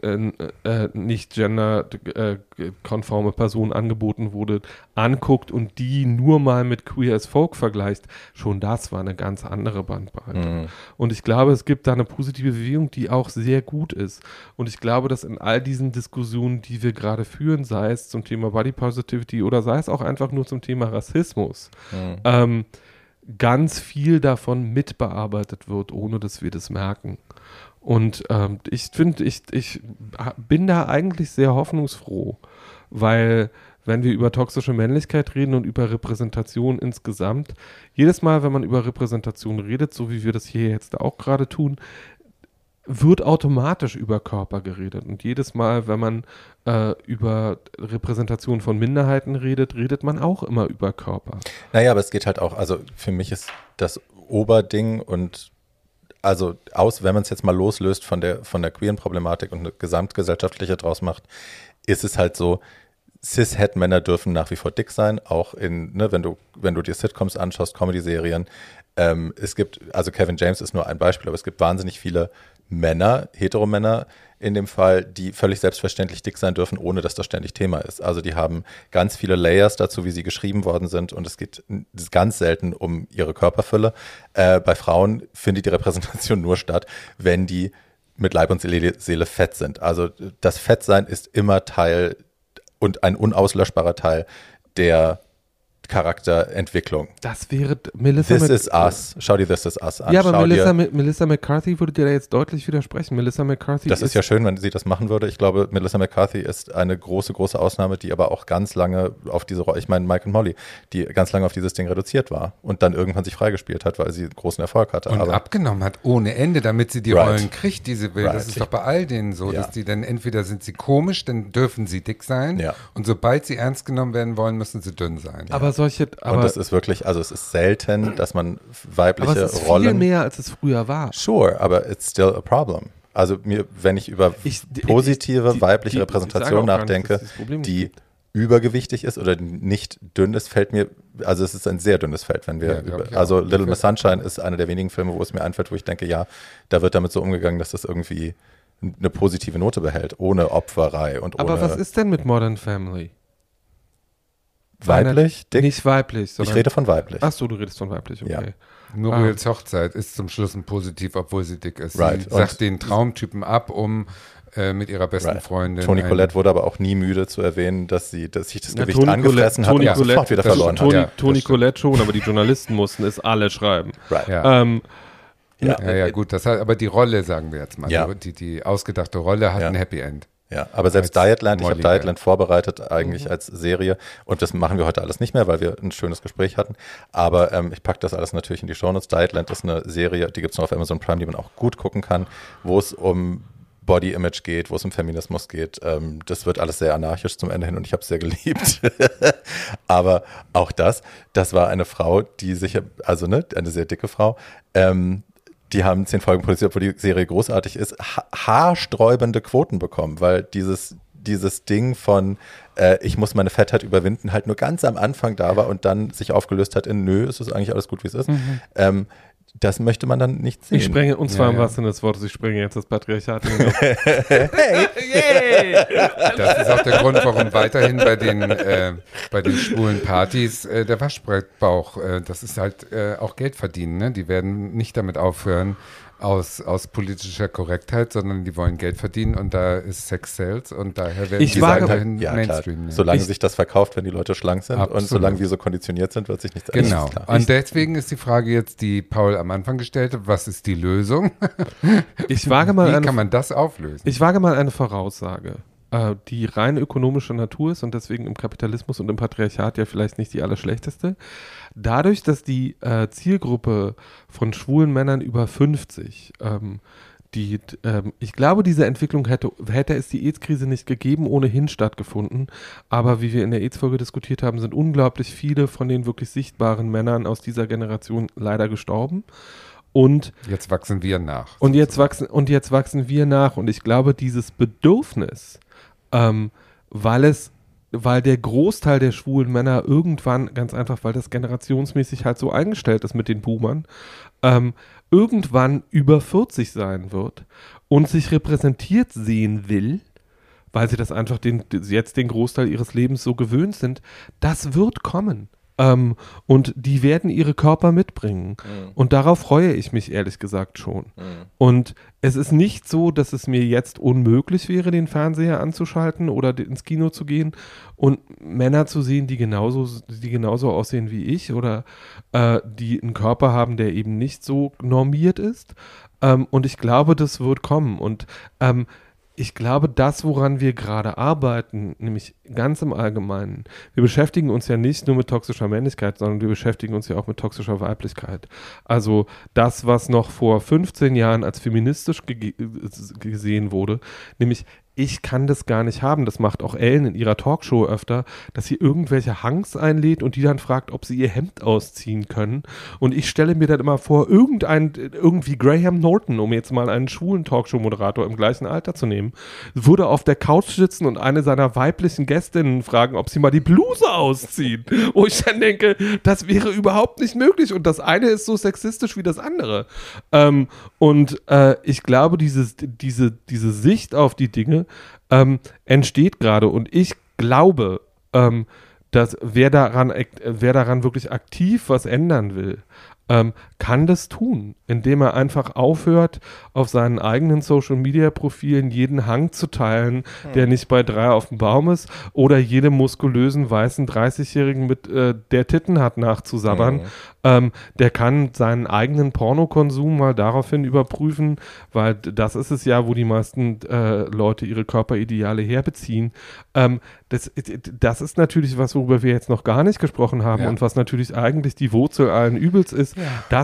äh, äh, nicht genderkonforme Person angeboten wurde, anguckt und die nur mal mit Queer as Folk vergleicht, schon das war eine ganz andere Bandbreite. Mhm. Und ich glaube, es gibt da eine positive Bewegung, die auch sehr gut ist. Und ich glaube, dass in all diesen Diskussionen, die wir gerade führen, sei es zum Thema Body Positivity oder sei es auch einfach nur zum Thema Rassismus, Mhm. ähm, ganz viel davon mitbearbeitet wird, ohne dass wir das merken. Und ähm, ich finde, ich, ich bin da eigentlich sehr hoffnungsfroh, weil wenn wir über toxische Männlichkeit reden und über Repräsentation insgesamt, jedes Mal, wenn man über Repräsentation redet, so wie wir das hier jetzt auch gerade tun, wird automatisch über Körper geredet. Und jedes Mal, wenn man äh, über Repräsentation von Minderheiten redet, redet man auch immer über Körper. Naja, aber es geht halt auch, also für mich ist das Oberding und also aus, wenn man es jetzt mal loslöst von der, von der queeren Problematik und eine gesamtgesellschaftliche draus macht, ist es halt so, Cis-Het-Männer dürfen nach wie vor dick sein, auch in, ne, wenn du, wenn du dir Sitcoms anschaust, Comedy-Serien. Ähm, es gibt, also Kevin James ist nur ein Beispiel, aber es gibt wahnsinnig viele Männer, Heteromänner in dem Fall, die völlig selbstverständlich dick sein dürfen, ohne dass das ständig Thema ist. Also die haben ganz viele Layers dazu, wie sie geschrieben worden sind und es geht ganz selten um ihre Körperfülle. Äh, bei Frauen findet die Repräsentation nur statt, wenn die mit Leib und Seele, fett sind. Also das Fettsein ist immer Teil und ein unauslöschbarer Teil der Charakterentwicklung. Das wäre Melissa This is Us. Schau dir This is Us an. Ja, aber Schau Melissa, Melissa McCarthy würde dir da jetzt deutlich widersprechen. Melissa McCarthy das ist ja schön, wenn sie das machen würde. Ich glaube, Melissa McCarthy ist eine große, große Ausnahme, die aber auch ganz lange auf diese Rolle, ich meine Mike und Molly, die ganz lange auf dieses Ding reduziert war und dann irgendwann sich freigespielt hat, weil sie großen Erfolg hatte. Und aber abgenommen hat ohne Ende, damit sie die Right. Rollen kriegt, die sie will. Right. Das ist doch bei all denen so, Ja. dass die dann entweder sind sie komisch, dann dürfen sie dick sein. Ja. Und sobald sie ernst genommen werden wollen, müssen sie dünn sein. Aber solche, und aber, das ist wirklich, also es ist selten, dass man weibliche aber es ist viel Rollen. mehr, als es früher war. Sure, aber it's still a problem. Also mir, wenn ich über Ich- positive die- weibliche die- Repräsentation ich nachdenke, nicht die gibt. übergewichtig ist oder nicht dünn ist, fällt mir, also es ist ein sehr dünnes Feld, wenn wir, Ja, ich über, also. Little Miss Sunshine ist einer der wenigen Filme, wo es mir einfällt, wo ich denke, ja, da wird damit so umgegangen, dass das irgendwie eine positive Note behält, ohne Opferei und Aber ohne was ist denn mit Modern Family? Weiblich, dick. Nicht weiblich, ich sondern. rede von weiblich. Ach so, du redest von weiblich, okay. Ja. Muriels Hochzeit ist zum Schluss ein positiv, obwohl sie dick ist. Right. Sie Und- sagt den Traumtypen ab, um äh, mit ihrer besten Right. Freundin. Toni Colette wurde aber auch nie müde zu erwähnen, dass sie, dass sich das Ja, Gewicht Toni angefressen Collette- hat Toni und sofort Collette- wieder das- verloren Toni, hat. Ja, Toni. Colette schon, aber die Journalisten mussten es alle schreiben. Right. Ja. Ähm, Ja. ja, ja, gut. Das hat, aber die Rolle, sagen wir jetzt mal, Ja. die, die ausgedachte Rolle hat Ja. ein Happy End. Ja, aber selbst Dietland, ich habe Dietland vorbereitet eigentlich Mhm. als Serie und das machen wir heute alles nicht mehr, weil wir ein schönes Gespräch hatten. Aber ähm, ich packe das alles natürlich in die Shownotes. Dietland ist eine Serie, die gibt es noch auf Amazon Prime, die man auch gut gucken kann, wo es um Body Image geht, wo es um Feminismus geht. Ähm, das wird alles sehr anarchisch zum Ende hin und ich habe es sehr geliebt. Aber auch das, das war eine Frau, die sich, also ne, eine sehr dicke Frau, ähm, die haben zehn Folgen produziert, obwohl die Serie großartig ist, ha haarsträubende Quoten bekommen, weil dieses, dieses Ding von äh, ich muss meine Fettheit überwinden halt nur ganz am Anfang da war und dann sich aufgelöst hat in nö, es ist eigentlich alles gut, wie es ist. Ähm, das möchte man dann nicht sehen. ich sprenge, und zwar Ja, im ja. wahrsten Sinne des Wortes, ich sprenge jetzt das Patriarchat. den Kopf. Das ist auch der Grund, warum weiterhin bei den, äh, bei den schwulen Partys äh, der Waschbrettbauch, äh, das ist halt äh, auch Geld verdienen. Ne? Die werden nicht damit aufhören aus, aus politischer Korrektheit, sondern die wollen Geld verdienen und da ist Sex Sales und daher werden Ich die wage- weiterhin ja, klar. Mainstream. nehmen. Solange Ich- sich das verkauft, wenn die Leute schlank sind und Absolut. solange wir so konditioniert sind, wird sich nichts Genau. ändern. Klar. Und deswegen ist die Frage jetzt, die Paul am Anfang gestellt hat, was ist die Lösung? Ich wage mal Wie eine kann man das auflösen? Ich wage mal eine Voraussage, äh, die rein ökonomischer Natur ist und deswegen im Kapitalismus und im Patriarchat ja vielleicht nicht die allerschlechteste. Dadurch, dass die äh, Zielgruppe von schwulen Männern über 50, ähm, die, ähm, ich glaube, diese Entwicklung hätte, hätte es die AIDS-Krise nicht gegeben, ohnehin stattgefunden. Aber wie wir in der AIDS-Folge diskutiert haben, sind unglaublich viele von den wirklich sichtbaren Männern aus dieser Generation leider gestorben. Und Jetzt wachsen wir nach. und jetzt wachsen und jetzt wachsen wir nach und ich glaube dieses Bedürfnis, ähm, weil es, weil der Großteil der schwulen Männer irgendwann ganz einfach, weil das generationsmäßig halt so eingestellt ist mit den Boomern, ähm, irgendwann über 40 sein wird und sich repräsentiert sehen will, weil sie das einfach den, jetzt den Großteil ihres Lebens so gewöhnt sind, das wird kommen. Ähm, und die werden ihre Körper mitbringen. Und darauf freue ich mich ehrlich gesagt schon. Und es ist nicht so, dass es mir jetzt unmöglich wäre, den Fernseher anzuschalten oder de- ins Kino zu gehen und Männer zu sehen, die genauso, die genauso aussehen wie ich oder äh, die einen Körper haben, der eben nicht so normiert ist. Ähm, und ich glaube, das wird kommen. Und ähm, ich glaube, das, woran wir gerade arbeiten, nämlich ganz im Allgemeinen, wir beschäftigen uns ja nicht nur mit toxischer Männlichkeit, sondern wir beschäftigen uns ja auch mit toxischer Weiblichkeit. Also das, was noch vor 15 Jahren als feministisch gege- gesehen wurde, nämlich ich kann das gar nicht haben. Das macht auch Ellen in ihrer Talkshow öfter, dass sie irgendwelche Hanks einlädt und die dann fragt, ob sie ihr Hemd ausziehen können. Und ich stelle mir dann immer vor, irgendein, irgendwie Graham Norton, um jetzt mal einen schwulen Talkshow-Moderator im gleichen Alter zu nehmen, würde auf der Couch sitzen und eine seiner weiblichen Gästinnen fragen, ob sie mal die Bluse ausziehen. Wo ich dann denke, das wäre überhaupt nicht möglich. Und das eine ist so sexistisch wie das andere. Ähm, und äh, ich glaube, dieses, diese, diese Sicht auf die Dinge ähm, entsteht gerade. Und ich glaube, ähm, dass wer daran, wer daran wirklich aktiv was ändern will, ähm, kann das tun, indem er einfach aufhört, auf seinen eigenen Social-Media-Profilen jeden Hang zu teilen, der nicht bei drei auf dem Baum ist, oder jedem muskulösen weißen 30-Jährigen mit äh, der Titten hat nachzusabbern. Ähm, der kann seinen eigenen Pornokonsum mal daraufhin überprüfen, weil das ist es ja, wo die meisten äh, Leute ihre Körperideale herbeziehen. Ähm, das, das ist natürlich was, worüber wir jetzt noch gar nicht gesprochen haben Ja. und was natürlich eigentlich die Wurzel allen Übels ist,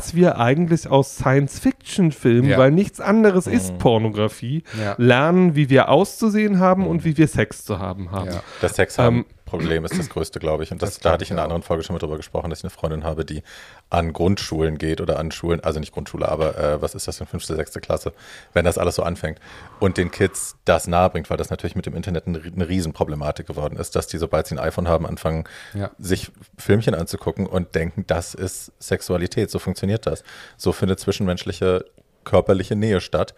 dass wir eigentlich aus Science-Fiction-Filmen, Ja. weil nichts anderes ist Pornografie, Ja. lernen, wie wir auszusehen haben und wie wir Sex zu haben haben. Ja. Das Sex haben Ähm, Problem ist das größte, glaube ich. Und das, Das da hatte ich in einer anderen Folge schon mal drüber gesprochen, dass ich eine Freundin habe, die an Grundschulen geht oder an Schulen, also nicht Grundschule, aber äh, was ist das denn, fünfte, sechste Klasse, wenn das alles so anfängt und den Kids das nahebringt, weil das natürlich mit dem Internet eine, eine Riesenproblematik geworden ist, dass die, sobald sie ein iPhone haben, anfangen, Ja. sich Filmchen anzugucken und denken, das ist Sexualität, so funktioniert das. So findet zwischenmenschliche körperliche Nähe statt.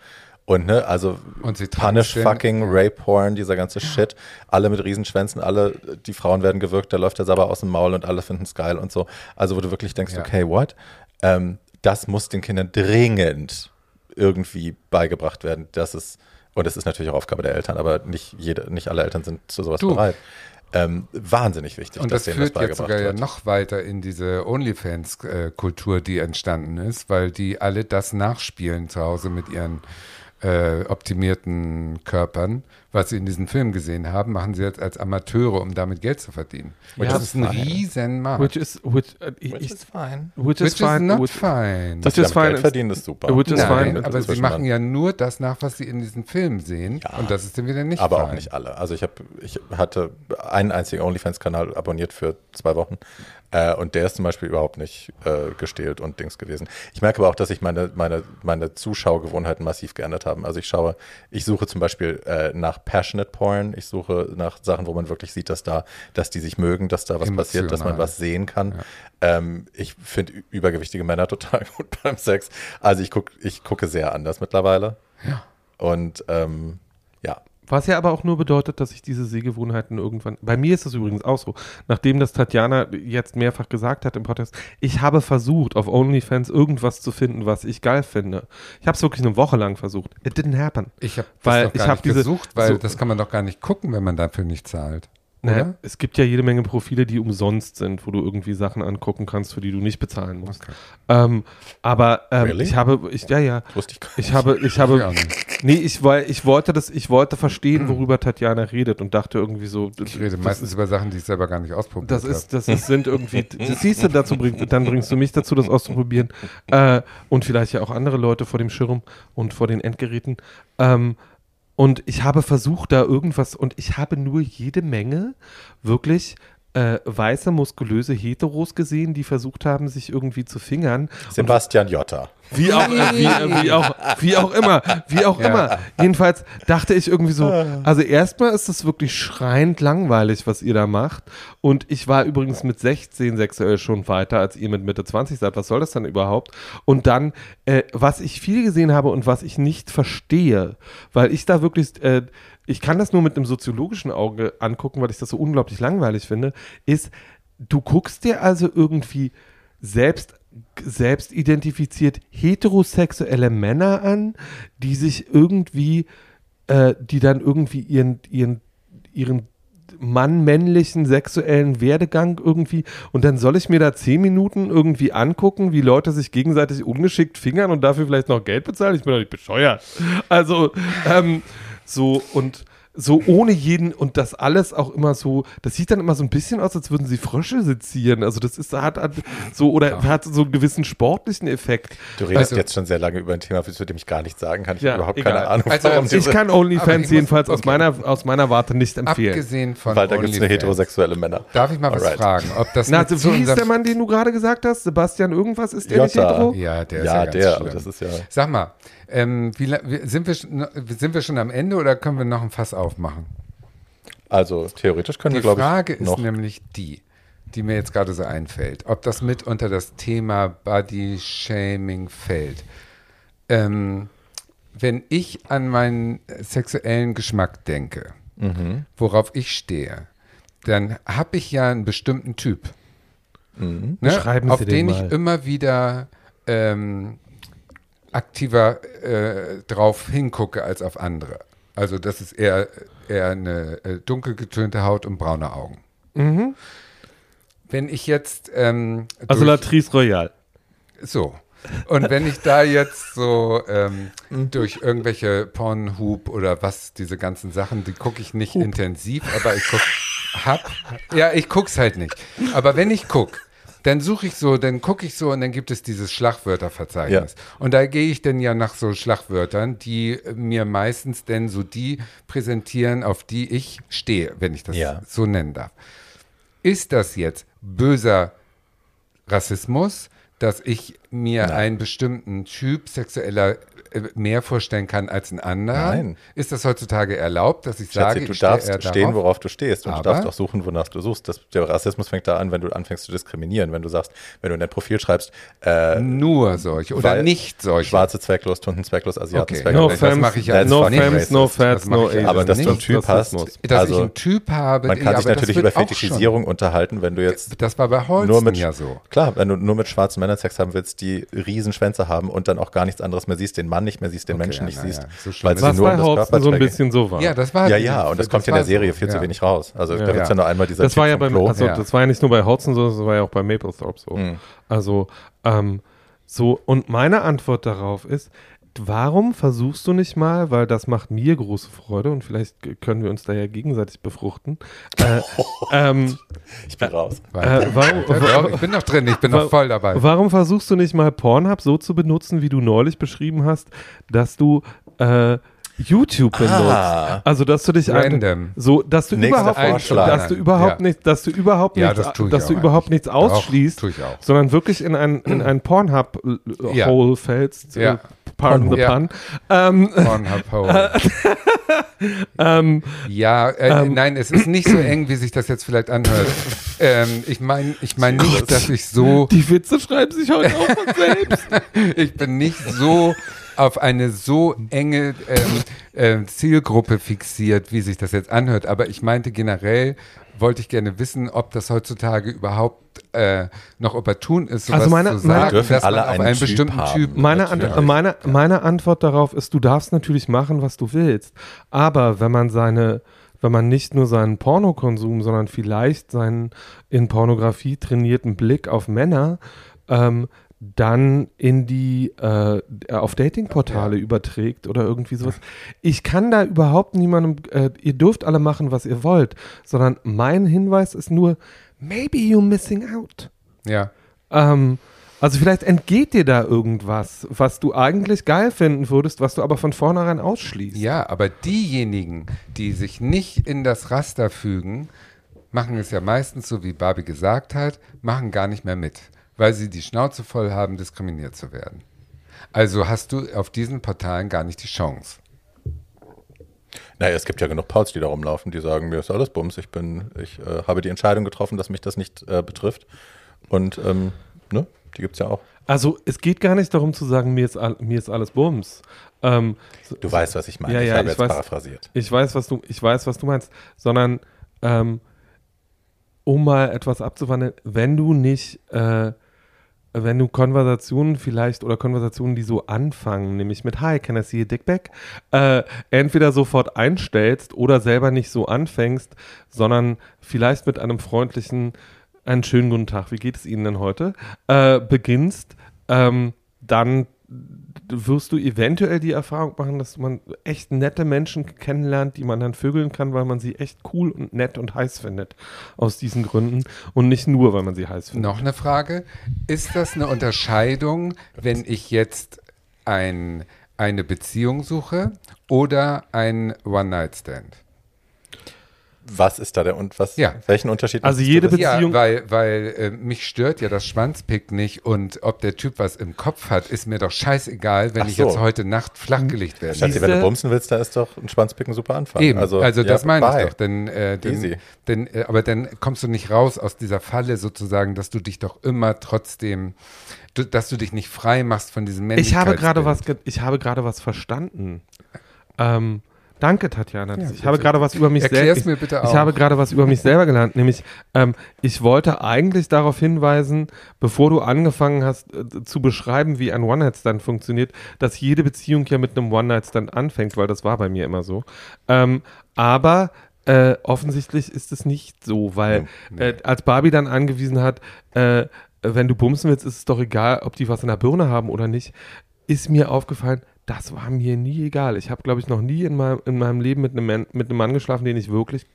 Und ne, also Und Punish fucking Rape Porn, dieser ganze Shit, alle mit Riesenschwänzen, alle, die Frauen werden gewürgt, da läuft der Sabber aus dem Maul und alle finden es geil und so. Also wo du wirklich denkst, Ja. okay, what? Ähm, das muss den Kindern dringend irgendwie beigebracht werden. Das ist, und es ist natürlich auch Aufgabe der Eltern, aber nicht jede, nicht alle Eltern sind zu sowas Du. bereit. Ähm, wahnsinnig wichtig, Und dass das denen das führt jetzt sogar ja wird. noch weiter in diese OnlyFans-Kultur, die entstanden ist, weil die alle das nachspielen zu Hause mit ihren äh, optimierten Körpern, was sie in diesen Film gesehen haben, machen sie jetzt als Amateure, um damit Geld zu verdienen. Which das is ist ein fine. riesen Markt. Which is, which, ich, Which is fine. which Which is is fine. not which, fine. Dass Which sie is damit Geld fine. verdienen, ist super. Which is Nein, fine. aber sie machen ja nur das nach, was sie in diesen Film sehen. Und das ist dann wieder nicht aber auch fein. nicht alle. Also ich habe, ich hatte einen einzigen OnlyFans-Kanal abonniert für zwei Wochen äh, und der ist zum Beispiel überhaupt nicht äh, gestählt und Dings gewesen. Ich merke aber auch, dass sich meine, meine, meine Zuschaugewohnheiten massiv geändert haben. Also ich schaue, ich suche zum Beispiel äh, nach Passionate Porn, ich suche nach Sachen, wo man wirklich sieht, dass da, dass die sich mögen, dass da was passiert, dass man Emotional. was sehen kann. Ähm, ich finde übergewichtige Männer total gut beim Sex. Also ich gucke, ich gucke sehr anders mittlerweile. Ja. Und ähm, ja, Was ja aber auch nur bedeutet, dass ich diese Sehgewohnheiten irgendwann. Bei mir ist es übrigens auch so. Nachdem das Tatjana jetzt mehrfach gesagt hat im Podcast, ich habe versucht, auf OnlyFans irgendwas zu finden, was ich geil finde. Ich habe es wirklich eine Woche lang versucht. It didn't happen. Ich habe das Weil doch ich gar hab nicht diese- gesucht, weil so- das kann man doch gar nicht gucken, wenn man dafür nicht zahlt. Naja, Oder? es gibt ja jede Menge Profile, die umsonst sind, wo du irgendwie Sachen angucken kannst, für die du nicht bezahlen musst. Okay. Ähm, aber ähm, Really? ich habe, ich, ja, ja, wusste ich gar ich habe, ich habe, nicht. nee, ich, weil, ich wollte das, ich wollte verstehen, worüber Tatjana redet und dachte irgendwie so, Ich rede das meistens über Sachen, die ich selber gar nicht ausprobiert Das habe. ist, das ist, sind irgendwie, das siehst du, dazu bringt, dann bringst du mich dazu, das auszuprobieren. Äh, und vielleicht ja auch andere Leute vor dem Schirm und vor den Endgeräten. Ähm, und ich habe versucht, da irgendwas, und ich habe nur jede Menge wirklich äh, weiße, muskulöse Heteros gesehen, die versucht haben, sich irgendwie zu fingern. Sebastian Jotta. Wie auch, äh, wie, äh, wie auch, wie auch immer, wie auch Ja. immer. Jedenfalls dachte ich irgendwie so, also erstmal ist es wirklich schreiend langweilig, was ihr da macht. Und ich war übrigens mit 16 sexuell schon weiter, als ihr mit Mitte 20 seid. Was soll das dann überhaupt? Und dann, äh, was ich viel gesehen habe und was ich nicht verstehe, weil ich da wirklich, äh, ich kann das nur mit einem soziologischen Auge angucken, weil ich das so unglaublich langweilig finde, ist, du guckst dir also irgendwie selbst selbst identifiziert heterosexuelle Männer an, die sich irgendwie, äh, die dann irgendwie ihren, ihren, ihren Mann-männlichen sexuellen Werdegang irgendwie und dann soll ich mir da zehn Minuten irgendwie angucken, wie Leute sich gegenseitig ungeschickt fingern und dafür vielleicht noch Geld bezahlen? Ich bin doch nicht bescheuert. Also, ähm, so und so ohne jeden und das alles auch immer so, das sieht dann immer so ein bisschen aus, als würden sie Frösche sezieren. Also das ist, hat, hat so, oder hat so einen gewissen sportlichen Effekt. Du redest Also- jetzt schon sehr lange über ein Thema, zu dem ich gar nichts sagen kann. Ich Ja, habe überhaupt egal. keine Ahnung, Also, warum ich kann OnlyFans ich muss- jedenfalls aus, okay. meiner, aus meiner Warte nicht empfehlen. Abgesehen von weil da gibt es heterosexuelle Männer. Darf ich mal was Alright. fragen? Ob das Na, also, wie hieß der Mann, den du gerade gesagt hast? Sebastian irgendwas? Ist der nicht Jota. hetero? Ja, der ist ja, ja ganz der, schlimm. das ist ja. Sag mal, ähm, wie, sind, wir, schon- sind wir schon am Ende oder können wir noch ein Fass aufmachen? Also theoretisch können Die wir, glaube Frage ich, ist noch. nämlich die, die mir jetzt gerade so einfällt, ob das mit unter das Thema Body Shaming fällt. Ähm, wenn ich an meinen sexuellen Geschmack denke, Mhm. worauf ich stehe, dann habe ich ja einen bestimmten Typ. ne, Beschreiben Sie auf den den ich immer wieder ähm, aktiver äh, drauf hingucke als auf andere. Also das ist eher, eher eine äh, dunkel getönte Haut und braune Augen. Wenn ich jetzt ähm, Also Latrice Royale. so. Und wenn ich da jetzt so ähm, durch irgendwelche Pornhub oder was, diese ganzen Sachen, die gucke ich nicht intensiv, aber ich guck, hab, ja, ich guck's halt nicht. Aber wenn ich guck, dann suche ich so, dann gucke ich so und dann gibt es dieses Schlagwörterverzeichnis. Und da gehe ich dann ja nach so Schlagwörtern, die mir meistens denn so die präsentieren, auf die ich stehe, wenn ich das Ja. so nennen darf. Ist das jetzt böser Rassismus, dass ich mir einen bestimmten Typ sexueller äh, mehr vorstellen kann als einen anderen? Nein. Ist das heutzutage erlaubt, dass ich sage, Schätze, du ich stehe darfst eher stehen, darauf? worauf du stehst und Aber- du darfst auch suchen, wonach du suchst. Das, der Rassismus fängt da an, wenn du anfängst zu diskriminieren. Wenn du sagst, wenn du in dein Profil schreibst, äh, Nur solche oder weil nicht solche. Schwarze zwecklos, Tunden zwecklos, Asiaten Okay. zwecklos. No das Femmes, mache ich ja That's no Femmes, no. Fats, no Asians. aber dass du einen. Typ hast, dass also ich einen Typ habe, man kann sich natürlich über Fetischisierung unterhalten, wenn du jetzt das war bei Holzen nur mit ja so. Klar, wenn du nur mit schwarzen Männern Sex haben willst, die riesen Schwänze haben und dann auch gar nichts anderes mehr siehst, den Mann nicht mehr siehst, den Okay, Menschen ja, nicht na siehst, ja, so weil sie nur bei um das Holsten so ein bisschen so war. Ja, das war Ja, ja, und das, kommt in war der Serie so. viel zu ja. wenig raus. Also da Ja. wird ja nur einmal dieser das war ja beim, also Ja. das war ja nicht nur bei Hodgson so, das war ja auch bei Maplethorpe so. Mhm. Also ähm, so und meine Antwort darauf ist, warum versuchst du nicht mal, weil das macht mir große Freude und vielleicht können wir uns da ja gegenseitig befruchten. Äh, ähm, ich bin raus. äh, warum, Ja, doch, ich bin noch drin, ich bin noch voll dabei. Warum versuchst du nicht mal Pornhub so zu benutzen, wie du neulich beschrieben hast, dass du äh, YouTube benutzt? Ah. Also dass du dich ein- Random. so, dass du Nächster überhaupt, Vorschlag. dass du überhaupt Ja. nicht, dass du überhaupt Ja, nichts, das dass du überhaupt nichts ausschließt, auch. sondern wirklich in ein in ein Pornhub Ja. Hole fällst. Ja. Pardon the pun. Ähm, Pornhub Hole. ähm, Ja, äh, nein, es ist nicht so eng, wie sich das jetzt vielleicht anhört. ähm, ich meine ich mein nicht, dass ich so, die Witze schreiben sich heute auch von selbst. ich bin nicht so auf eine so enge ähm, äh, Zielgruppe fixiert, wie sich das jetzt anhört. Aber ich meinte generell, wollte ich gerne wissen, ob das heutzutage überhaupt äh, noch opportun ist, sowas Also meine- zu meine- sagen, Dürfen dass man alle auf einen einen Typ bestimmten haben. Typ Meine, natürlich. meine, meine Antwort darauf ist, du darfst natürlich machen, was du willst. Aber wenn man seine, wenn man nicht nur seinen Pornokonsum, sondern vielleicht seinen in Pornografie trainierten Blick auf Männer ähm, dann in die äh, auf Datingportale überträgt oder irgendwie sowas. Ich kann da überhaupt niemandem, äh, ihr dürft alle machen, was ihr wollt, sondern mein Hinweis ist nur, maybe you're missing out. Ja. Ähm, also vielleicht entgeht dir da irgendwas, was du eigentlich geil finden würdest, was du aber von vornherein ausschließt. Ja, aber diejenigen, die sich nicht in das Raster fügen, machen es ja meistens so, wie Barbie gesagt hat, machen gar nicht mehr mit, weil sie die Schnauze voll haben, diskriminiert zu werden. Also hast du auf diesen Portalen gar nicht die Chance. Naja, es gibt ja genug Pauls, die da rumlaufen, die sagen, mir ist alles Bums, ich bin, ich äh, habe die Entscheidung getroffen, dass mich das nicht äh, betrifft. Und ähm, ne, die gibt es ja auch. Also es geht gar nicht darum zu sagen, mir ist, all, mir ist alles Bums. Ähm, so- Du weißt, was ich meine. Ja, ich ja, habe ich jetzt weiß. paraphrasiert. Ich weiß, was du, ich weiß, was du meinst, sondern ähm, um mal etwas abzuwandeln, wenn du nicht, äh, wenn du Konversationen vielleicht oder Konversationen, die so anfangen, nämlich mit Hi, can I see a dick back, äh, entweder sofort einstellst oder selber nicht so anfängst, sondern vielleicht mit einem freundlichen, einen schönen guten Tag, wie geht es Ihnen denn heute, äh, beginnst, ähm, dann wirst du eventuell die Erfahrung machen, dass man echt nette Menschen kennenlernt, die man dann vögeln kann, weil man sie echt cool und nett und heiß findet. Aus diesen Gründen. Und nicht nur, weil man sie heiß findet. Noch eine Frage. Ist das eine Unterscheidung, wenn ich jetzt ein, eine Beziehung suche oder ein One-Night-Stand? Was ist da der und was? Ja. Welchen Unterschied? Also jede? Beziehung- Ja, weil, weil äh, mich stört ja das Schwanzpick nicht und ob der Typ was im Kopf hat, ist mir doch scheißegal, wenn Ach ich so. jetzt heute Nacht flachgelegt werde. Schatzi, wenn du bumsen willst, da ist doch ein Schwanzpicken ein super Anfang. Eben, also, ja, das meine bye. ich doch. Denn, äh, denn, Easy. denn, äh, aber dann kommst du nicht raus aus dieser Falle sozusagen, dass du dich doch immer trotzdem, du, dass du dich nicht frei machst von diesem Ich habe gerade was, ge- ich habe gerade was verstanden. Ähm, Danke, Tatjana. Ja, ich habe gerade was über mich selber. mir bitte Ich auch. habe gerade was über mich selber gelernt, nämlich ähm, ich wollte eigentlich darauf hinweisen, bevor du angefangen hast äh, zu beschreiben, wie ein One-Night-Stand funktioniert, dass jede Beziehung ja mit einem One-Night-Stand anfängt, weil das war bei mir immer so. Ähm, aber äh, offensichtlich ist es nicht so, weil äh, als Barbie dann angewiesen hat, äh, wenn du bumsen willst, ist es doch egal, ob die was in der Birne haben oder nicht, ist mir aufgefallen, das war mir nie egal. Ich habe, glaube ich, noch nie in meinem, in meinem Leben mit einem, Mann, mit einem Mann geschlafen, den ich wirklich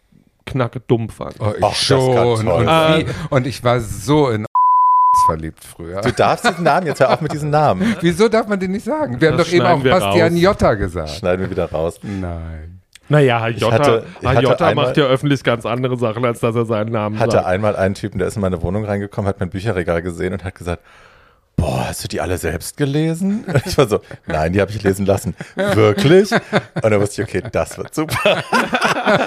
knacke dumm fand. Oh, ich kann schon. Und, wie, und ich war so in verliebt früher. Du darfst diesen Namen, jetzt hör auf mit diesem Namen. Wieso darf man den nicht sagen? Wir haben Das doch eben auch Bastian raus. Jotta gesagt. Schneiden wir wieder raus. Nein. Naja, Herr Jotta, hatte- hatte Jotta einmal- macht ja öffentlich ganz andere Sachen, als dass er seinen Namen hatte sagt. einmal einen Typen, der ist in meine Wohnung reingekommen, hat mein Bücherregal gesehen und hat gesagt, boah, hast du die alle selbst gelesen? Und ich war so, nein, die habe ich lesen lassen. Wirklich? Und dann wusste ich, okay, das wird super.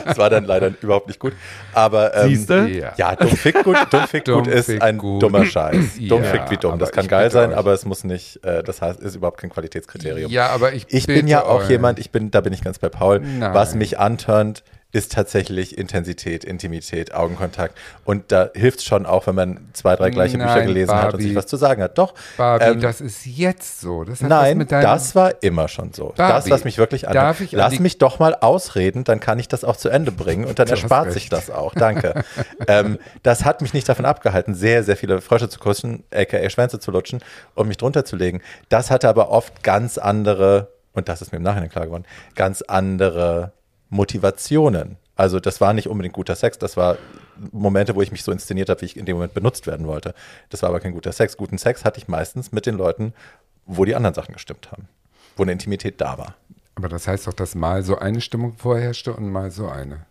Das war dann leider überhaupt nicht gut. Aber ähm, Siehste? Ja. ja, dumm fick gut, dumm fick Dumm gut ist fick ein gut. dummer Scheiß. Dumm Ja, fick wie dumm. Das kann geil sein, euch. aber es muss nicht, äh, das heißt, ist überhaupt kein Qualitätskriterium. Ja, aber ich Ich bin ja auch euch. jemand, ich bin, da bin ich ganz bei Paul. Nein. Was mich antörnt, ist tatsächlich Intensität, Intimität, Augenkontakt. Und da hilft es schon auch, wenn man zwei, drei gleiche Bücher Nein, gelesen hat und sich Barbie. was zu sagen hat. Doch. Barbie, ähm, das ist jetzt so. Das Nein, das war immer schon so. das, Barbie, was mich wirklich ich an Lass mich doch mal ausreden, dann kann ich das auch zu Ende bringen und dann erspart sich das auch. Danke. ähm, das hat mich nicht davon abgehalten, sehr, sehr viele Frösche zu kuschen, aka Schwänze zu lutschen und mich drunter zu legen. Das hatte aber oft ganz andere, und das ist mir im Nachhinein klar geworden, ganz andere Motivationen. Also das war nicht unbedingt guter Sex, das war Momente, wo ich mich so inszeniert habe, wie ich in dem Moment benutzt werden wollte. Das war aber kein guter Sex. Guten Sex hatte ich meistens mit den Leuten, wo die anderen Sachen gestimmt haben, wo eine Intimität da war. Aber das heißt doch, dass mal so eine Stimmung vorherrschte und mal so eine.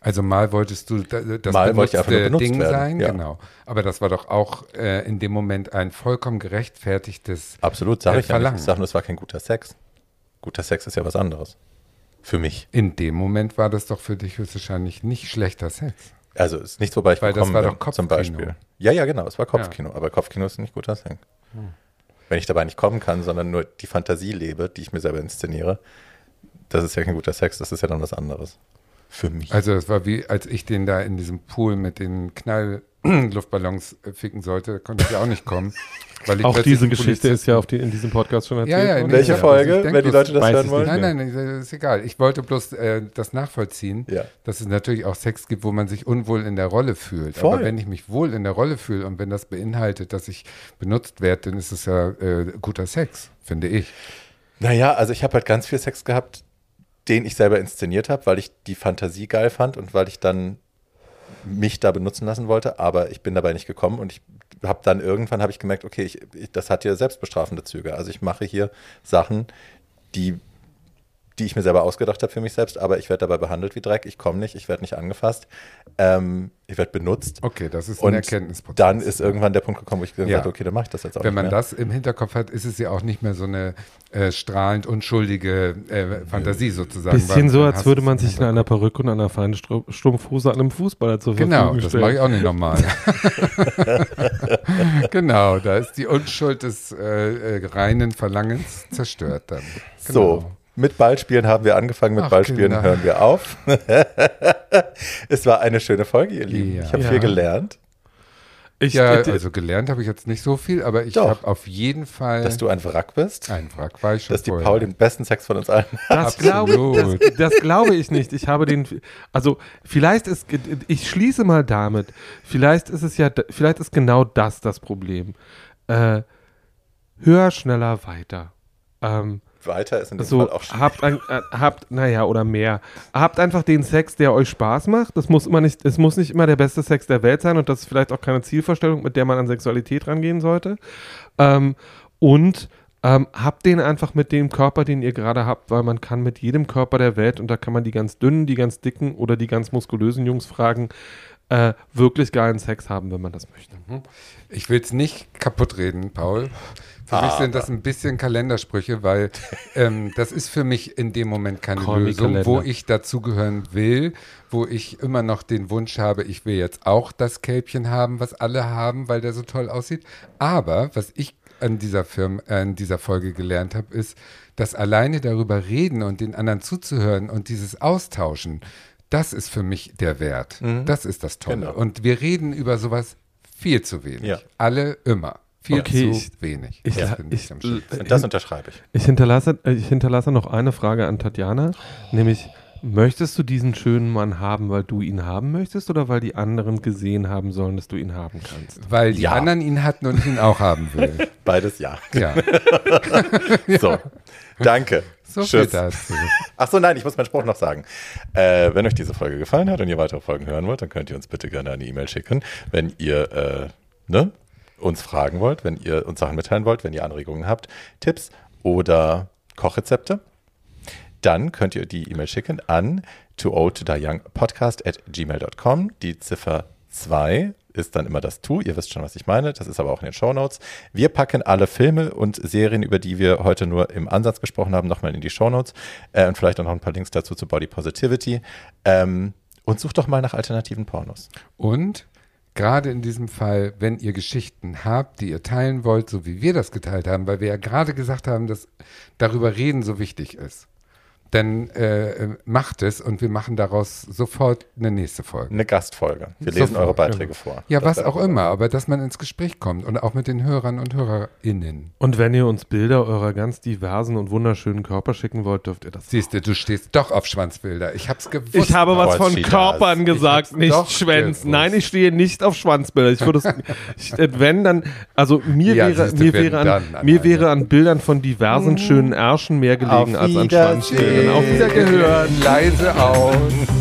Also mal wolltest du da- das Mal wollte ich einfach nur benutzte benutzt Ding werden, sein, ja. genau. Aber das war doch auch äh, in dem Moment ein vollkommen gerechtfertigtes Absolut, sage äh, ich ja nicht. Ich sage nur, es war kein guter Sex. Guter Sex ist ja was anderes. Für mich. In dem Moment war das doch für dich höchstwahrscheinlich nicht schlechter Sex. Also es ist nichts, wobei ich Weil das gekommen war bin, doch zum Kopfkino. Beispiel. Ja, ja, genau, es war Kopfkino. Aber Kopfkino ist nicht guter Sex. Wenn ich dabei nicht kommen kann, sondern nur die Fantasie lebe, die ich mir selber inszeniere, das ist ja kein guter Sex, das ist ja dann was anderes. Für mich. Also es war wie, als ich den da in diesem Pool mit den Knallluftballons äh, ficken sollte, konnte ich ja auch nicht kommen. Weil ich Auch diese Geschichte ist ja auf die, in diesem Podcast schon erzählt Ja, ja, nee, Welche ja, Folge, wenn die Leute das hören wollen? Nein, nein, nein, ist egal. Ich wollte bloß äh, das nachvollziehen, Ja. dass es natürlich auch Sex gibt, wo man sich unwohl in der Rolle fühlt. Voll. Aber wenn ich mich wohl in der Rolle fühle und wenn das beinhaltet, dass ich benutzt werde, dann ist es ja äh, guter Sex, finde ich. Naja, also ich habe halt ganz viel Sex gehabt, den ich selber inszeniert habe, weil ich die Fantasie geil fand und weil ich dann mich da benutzen lassen wollte, aber ich bin dabei nicht gekommen und ich habe dann irgendwann habe ich gemerkt, okay, ich, ich, das hat hier selbstbestrafende Züge. Also ich mache hier Sachen, die die ich mir selber ausgedacht habe für mich selbst, aber ich werde dabei behandelt wie Dreck, ich komme nicht, ich werde nicht angefasst, ähm, ich werde benutzt. Okay, das ist Und ein Erkenntnisprozess. dann ist irgendwann der Punkt gekommen, wo ich gesagt Ja. habe, okay, dann mache ich das jetzt auch Wenn man nicht mehr. das im Hinterkopf hat, ist es ja auch nicht mehr so eine äh, strahlend unschuldige äh, Fantasie sozusagen. Bisschen so, als würde man sich in einer Perücke und einer feinen Stru- Strumpfhose an einem Fußballer zur Genau, Verfügung das stellen. mache ich auch nicht normal. genau, da ist die Unschuld des äh, äh, reinen Verlangens zerstört dann. Genau. So, mit Ballspielen haben wir angefangen, mit Ach, Ballspielen Kinder. hören wir auf. es war eine schöne Folge, ihr Lieben. Ja. Ich habe Ja. viel gelernt, Ich, Ja, also gelernt habe ich jetzt nicht so viel, aber ich habe auf jeden Fall dass du ein Wrack bist, ein Wrack war ich schon dass die vorher. Paul den besten Sex von uns allen hat. Das glaube, das, das glaube ich nicht. Ich habe den, also vielleicht ist, ich schließe mal damit, vielleicht ist es ja, vielleicht ist genau das das Problem. Äh, höher, schneller, weiter. Ähm, Weiter ist in dem so, Fall auch schön. habt, ein, äh, habt, naja, oder mehr. Habt einfach den Sex, der euch Spaß macht. Das muss immer nicht, es muss nicht immer der beste Sex der Welt sein und das ist vielleicht auch keine Zielvorstellung, mit der man an Sexualität rangehen sollte. Ähm, und ähm, habt den einfach mit dem Körper, den ihr gerade habt, weil man kann mit jedem Körper der Welt, und da kann man die ganz dünnen, die ganz dicken oder die ganz muskulösen Jungs fragen, äh, wirklich geilen Sex haben, wenn man das möchte. Ich will es nicht kaputt reden, Paul. Für mich sind das ein bisschen Kalendersprüche, weil ähm, das ist für mich in dem Moment keine Call Lösung, wo ich dazugehören will, wo ich immer noch den Wunsch habe, ich will jetzt auch das Kälbchen haben, was alle haben, weil der so toll aussieht. Aber was ich an dieser Film, äh, an dieser Folge gelernt habe, ist, dass alleine darüber reden und den anderen zuzuhören und dieses Austauschen, das ist für mich der Wert. Das ist das Tolle. Genau. Und wir reden über sowas viel zu wenig. Ja. Alle immer. Viel Okay, zu ich- wenig. ich- das finde ich, das unterschreibe ich. Ich hinterlasse, ich hinterlasse noch eine Frage an Tatjana, nämlich, möchtest du diesen schönen Mann haben, weil du ihn haben möchtest oder weil die anderen gesehen haben sollen, dass du ihn haben kannst? Weil die Ja. anderen ihn hatten und ich ihn auch haben will. Beides ja. Ja, So, danke. So Tschüss. dazu. Ach so, nein, ich muss meinen Spruch noch sagen. Äh, wenn euch diese Folge gefallen hat und ihr weitere Folgen hören wollt, dann könnt ihr uns bitte gerne eine E-Mail schicken. Wenn ihr äh, ne, uns fragen wollt, wenn ihr uns Sachen mitteilen wollt, wenn ihr Anregungen habt, Tipps oder Kochrezepte, dann könnt ihr die E-Mail schicken an to old to die young podcast at gmail.com. Die Ziffer 2 ist dann immer das To. Ihr wisst schon, was ich meine. Das ist aber auch in den Shownotes. Wir packen alle Filme und Serien, über die wir heute nur im Ansatz gesprochen haben, nochmal in die Shownotes äh, und vielleicht auch noch ein paar Links dazu zu Body Positivity. Ähm, und sucht doch mal nach alternativen Pornos. Und gerade in diesem Fall, wenn ihr Geschichten habt, die ihr teilen wollt, so wie wir das geteilt haben, weil wir ja gerade gesagt haben, dass darüber reden so wichtig ist, dann äh, macht es und wir machen daraus sofort eine nächste Folge. Eine Gastfolge. Wir lesen Sofort, eure Beiträge vor. Ja, Das was auch immer, aber dass man ins Gespräch kommt und auch mit den Hörern und HörerInnen. Und wenn ihr uns Bilder eurer ganz diversen und wunderschönen Körper schicken wollt, dürft ihr das. Siehst du, du stehst doch auf Schwanzbilder. Ich hab's gewusst. Ich habe was von. Körpern gesagt, nicht Schwänzen. gewusst. Nein, ich stehe nicht auf Schwanzbilder. Ich würde es, ich, äh, wenn dann, also mir Ja, wäre, mir wäre an, dann, an mir wäre an Bildern von diversen schönen Ärschen mehr gelegen Auf als an Wiedersehen. Schwanzbildern. Auf Wiedergehört. Leise aus.